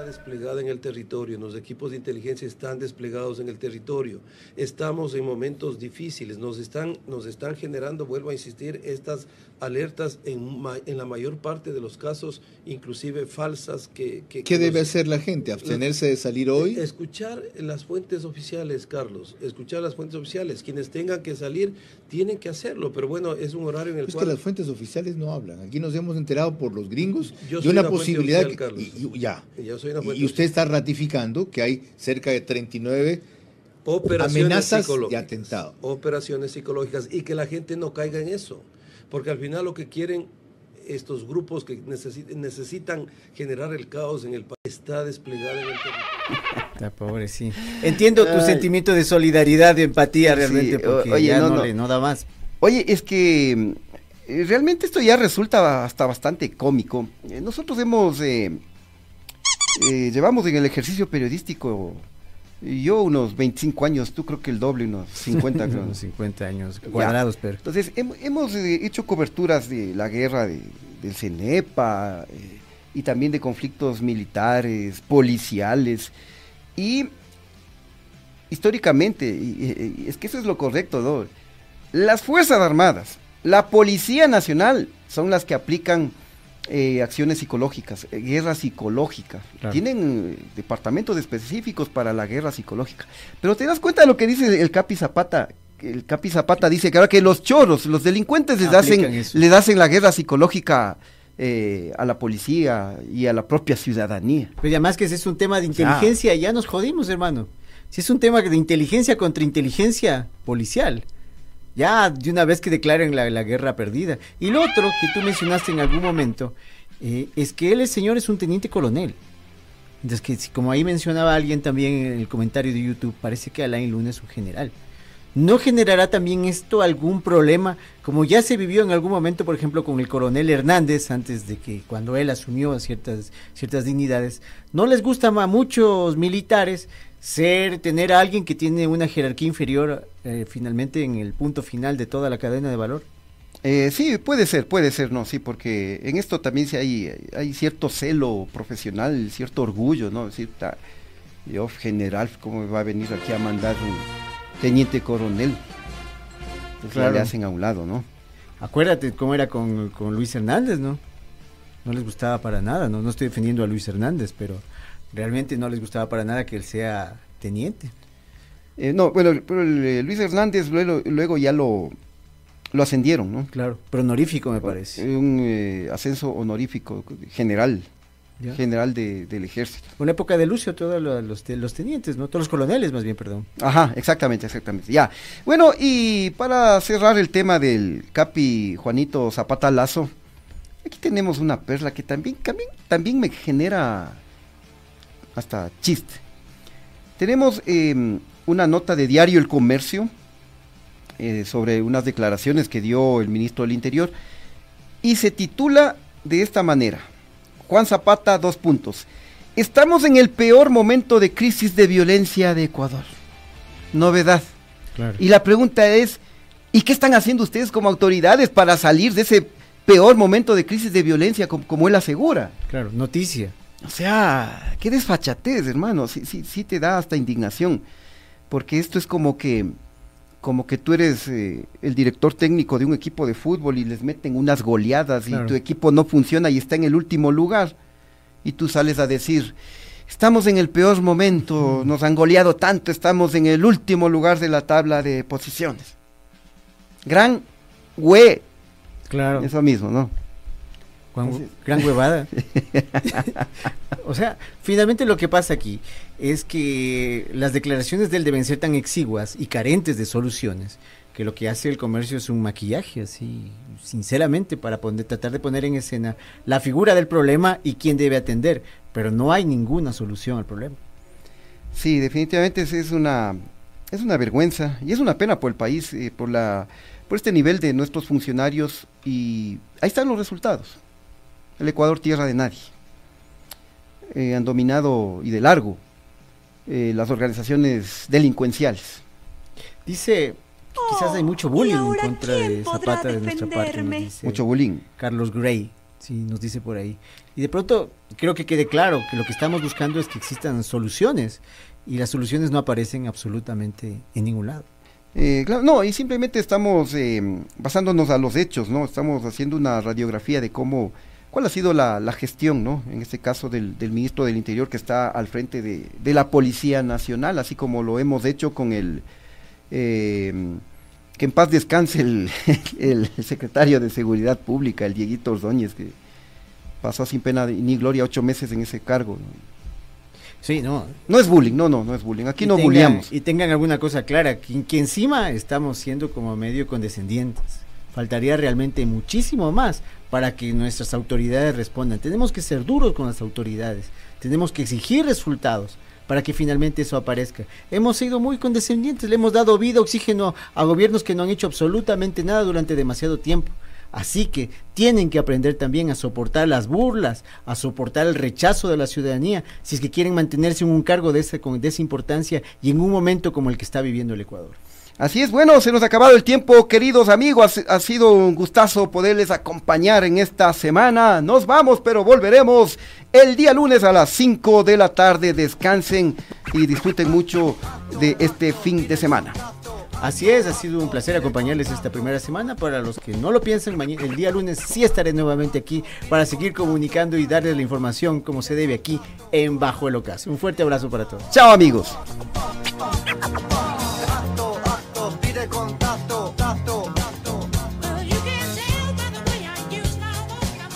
Speaker 17: Desplegada en el territorio, los equipos de inteligencia están desplegados en el territorio. Estamos en momentos difíciles, nos están, nos están generando, vuelvo a insistir, estas alertas en, la mayor parte de los casos, inclusive falsas. que, que-
Speaker 18: ¿Qué
Speaker 17: que
Speaker 18: debe hacer la gente? ¿Abstenerse de salir hoy?
Speaker 17: Escuchar las fuentes oficiales, Carlos, escuchar las fuentes oficiales. Quienes tengan que salir tienen que hacerlo, pero bueno, es un horario en el
Speaker 18: Es que
Speaker 17: cual...
Speaker 18: las fuentes oficiales no hablan. Aquí nos hemos enterado por los gringos
Speaker 17: Yo
Speaker 18: de
Speaker 17: soy
Speaker 18: una posibilidad.
Speaker 17: oficial,
Speaker 18: que- y- y- ya.
Speaker 17: Yo soy una fuente
Speaker 18: Y usted está ratificando que hay cerca de 39
Speaker 17: operaciones
Speaker 18: amenazas y
Speaker 17: psicológicas,
Speaker 18: atentados.
Speaker 17: operaciones psicológicas y que la gente no caiga en eso, porque al final lo que quieren estos grupos que necesi- necesitan generar el caos en el país está desplegado en el territorio.
Speaker 6: La pobre, sí. Entiendo tu
Speaker 5: Ay.
Speaker 6: sentimiento de solidaridad, de empatía
Speaker 5: Sí,
Speaker 6: realmente, porque
Speaker 5: oye,
Speaker 6: ya
Speaker 5: no,
Speaker 6: le no da más.
Speaker 5: Oye, es que eh, realmente esto ya resulta hasta bastante cómico. Eh, nosotros hemos, eh, eh, llevamos en el ejercicio periodístico, yo unos 25 años, tú creo que el doble, unos 50 creo.
Speaker 6: Unos 50 años
Speaker 5: Ya.
Speaker 6: cuadrados, pero.
Speaker 5: Entonces, hem- hemos eh, hecho coberturas de la guerra de- del CENEPA eh, y también de conflictos militares, policiales. Y históricamente, y- es que eso es lo correcto, ¿no? Las Fuerzas Armadas, la Policía Nacional son las que aplican eh, acciones psicológicas, eh, guerra psicológica.
Speaker 6: Claro.
Speaker 5: Tienen eh, departamentos específicos para la guerra psicológica. Pero te das cuenta de lo que dice el Capi Zapata. El Capi Zapata dice que ahora que los choros, los delincuentes les
Speaker 6: Aplican
Speaker 5: hacen,
Speaker 6: eso.
Speaker 5: les hacen la guerra psicológica eh, a la policía y a la propia ciudadanía.
Speaker 6: Pero además que ese es un tema de inteligencia, ya nos jodimos, hermano. Si es un tema de inteligencia contra inteligencia policial, ya de una vez que declaren la, la guerra perdida. Y lo otro que tú mencionaste en algún momento, eh, es que él, el señor, es un teniente coronel. Entonces, que como ahí mencionaba alguien también en el comentario de YouTube, parece que Alain Luna es un general. ¿No generará también esto algún problema, como ya se vivió en algún momento, por ejemplo, con el coronel Hernández, antes de que cuando él asumió ciertas, ciertas dignidades? ¿No les gusta a muchos militares ser, tener a alguien que tiene una jerarquía inferior eh, finalmente en el punto final de toda la cadena de valor?
Speaker 5: Eh, sí, puede ser, puede ser, no, sí, porque en esto también hay, hay cierto celo profesional, cierto orgullo, ¿no? Es yo general, ¿cómo va a venir aquí a mandar un teniente coronel? Entonces
Speaker 6: Claro.
Speaker 5: le hacen a un lado, ¿no?
Speaker 6: Acuérdate cómo era con, con Luis Hernández, ¿no? No les gustaba para nada, ¿no? No estoy defendiendo a Luis Hernández, pero realmente no les gustaba para nada que él sea teniente.
Speaker 5: Eh, no, bueno, pero el, eh, Luis Hernández luego, luego ya lo, lo ascendieron, ¿no?
Speaker 6: Claro, pero honorífico me parece.
Speaker 5: Un eh, ascenso honorífico general,
Speaker 6: Ya.
Speaker 5: general de- del ejército.
Speaker 6: En la época de Lucio, todos lo- los, te- los tenientes, ¿no? Todos los coroneles, más bien, perdón.
Speaker 5: Ajá, exactamente, exactamente. Ya. Bueno, y para cerrar el tema del Capi Juanito Zapata Lazo, aquí tenemos una perla que también, también, también me genera hasta chiste. Tenemos eh, una nota de Diario El Comercio eh, sobre unas declaraciones que dio el ministro del Interior y se titula de esta manera. Juan Zapata, dos puntos. Estamos en el peor momento de crisis de violencia de Ecuador. Novedad.
Speaker 6: Claro.
Speaker 5: Y la pregunta es, ¿y qué están haciendo ustedes como autoridades para salir de ese peor momento de crisis de violencia como, como él asegura?
Speaker 6: Claro, noticia.
Speaker 5: O sea, qué desfachatez, hermano. Sí, sí, sí te da hasta indignación. Porque esto es como que, como que tú eres eh, el director técnico de un equipo de fútbol y les meten unas goleadas
Speaker 6: Claro.
Speaker 5: y tu equipo no funciona y está en el último lugar. Y tú sales a decir, estamos en el peor momento, nos han goleado tanto, estamos en el último lugar de la tabla de posiciones. Gran hue.
Speaker 6: Claro.
Speaker 5: Eso mismo, ¿no?
Speaker 6: Gran huevada. o sea, finalmente lo que pasa aquí es que las declaraciones de él deben ser tan exiguas y carentes de soluciones que lo que hace el comercio es un maquillaje, así, sinceramente, para poner- tratar de poner en escena la figura del problema y quién debe atender, pero no hay ninguna solución al problema.
Speaker 5: Sí, definitivamente es, una es una vergüenza y es una pena por el país, eh, por la por este nivel de nuestros funcionarios y ahí están los resultados. El Ecuador tierra de nadie. Eh, han dominado y de largo eh, las organizaciones delincuenciales.
Speaker 6: Dice quizás hay mucho bullying en contra de Zapata de nuestra parte. nos dice
Speaker 5: Mucho bullying.
Speaker 6: Carlos Gray, sí, nos dice por ahí. Y de pronto creo que quede claro que lo que estamos buscando es que existan soluciones y las soluciones no aparecen absolutamente en ningún lado.
Speaker 5: Eh, claro, no, y simplemente estamos eh, basándonos a los hechos, ¿no? Estamos haciendo una radiografía de cómo, cuál ha sido la, la gestión, ¿no? En este caso del, del ministro del Interior que está al frente de, de la Policía Nacional, así como lo hemos hecho con el, eh, que en paz descanse el, el secretario de Seguridad Pública, el Dieguito Ordóñez, que pasó sin pena ni gloria ocho meses en ese cargo. ¿no?
Speaker 6: Sí, no.
Speaker 5: No es bullying, no, no, no es bullying. Aquí
Speaker 6: Y
Speaker 5: no
Speaker 6: tengan-
Speaker 5: bulleamos.
Speaker 6: Y tengan alguna cosa clara, que, que encima estamos siendo como medio condescendientes. Faltaría realmente muchísimo más para que nuestras autoridades respondan. Tenemos que ser duros con las autoridades. Tenemos que exigir resultados para que finalmente eso aparezca. Hemos sido muy condescendientes, le hemos dado vida, oxígeno a gobiernos que no han hecho absolutamente nada durante demasiado tiempo. Así que tienen que aprender también a soportar las burlas, a soportar el rechazo de la ciudadanía, si es que quieren mantenerse en un cargo de esa, de esa importancia y en un momento como el que está viviendo el Ecuador.
Speaker 5: Así es, bueno, se nos ha acabado el tiempo, queridos amigos. Ha, ha sido un gustazo poderles acompañar en esta semana. Nos vamos, pero volveremos el día lunes a las 5 de la tarde. Descansen y disfruten mucho de este fin de semana.
Speaker 6: Así es, ha sido un placer acompañarles esta primera semana. Para los que no lo piensen, el día lunes sí estaré nuevamente aquí para seguir comunicando y darles la información como se debe aquí en Bajo el Ocaso. Un fuerte abrazo para todos.
Speaker 5: Chao, amigos.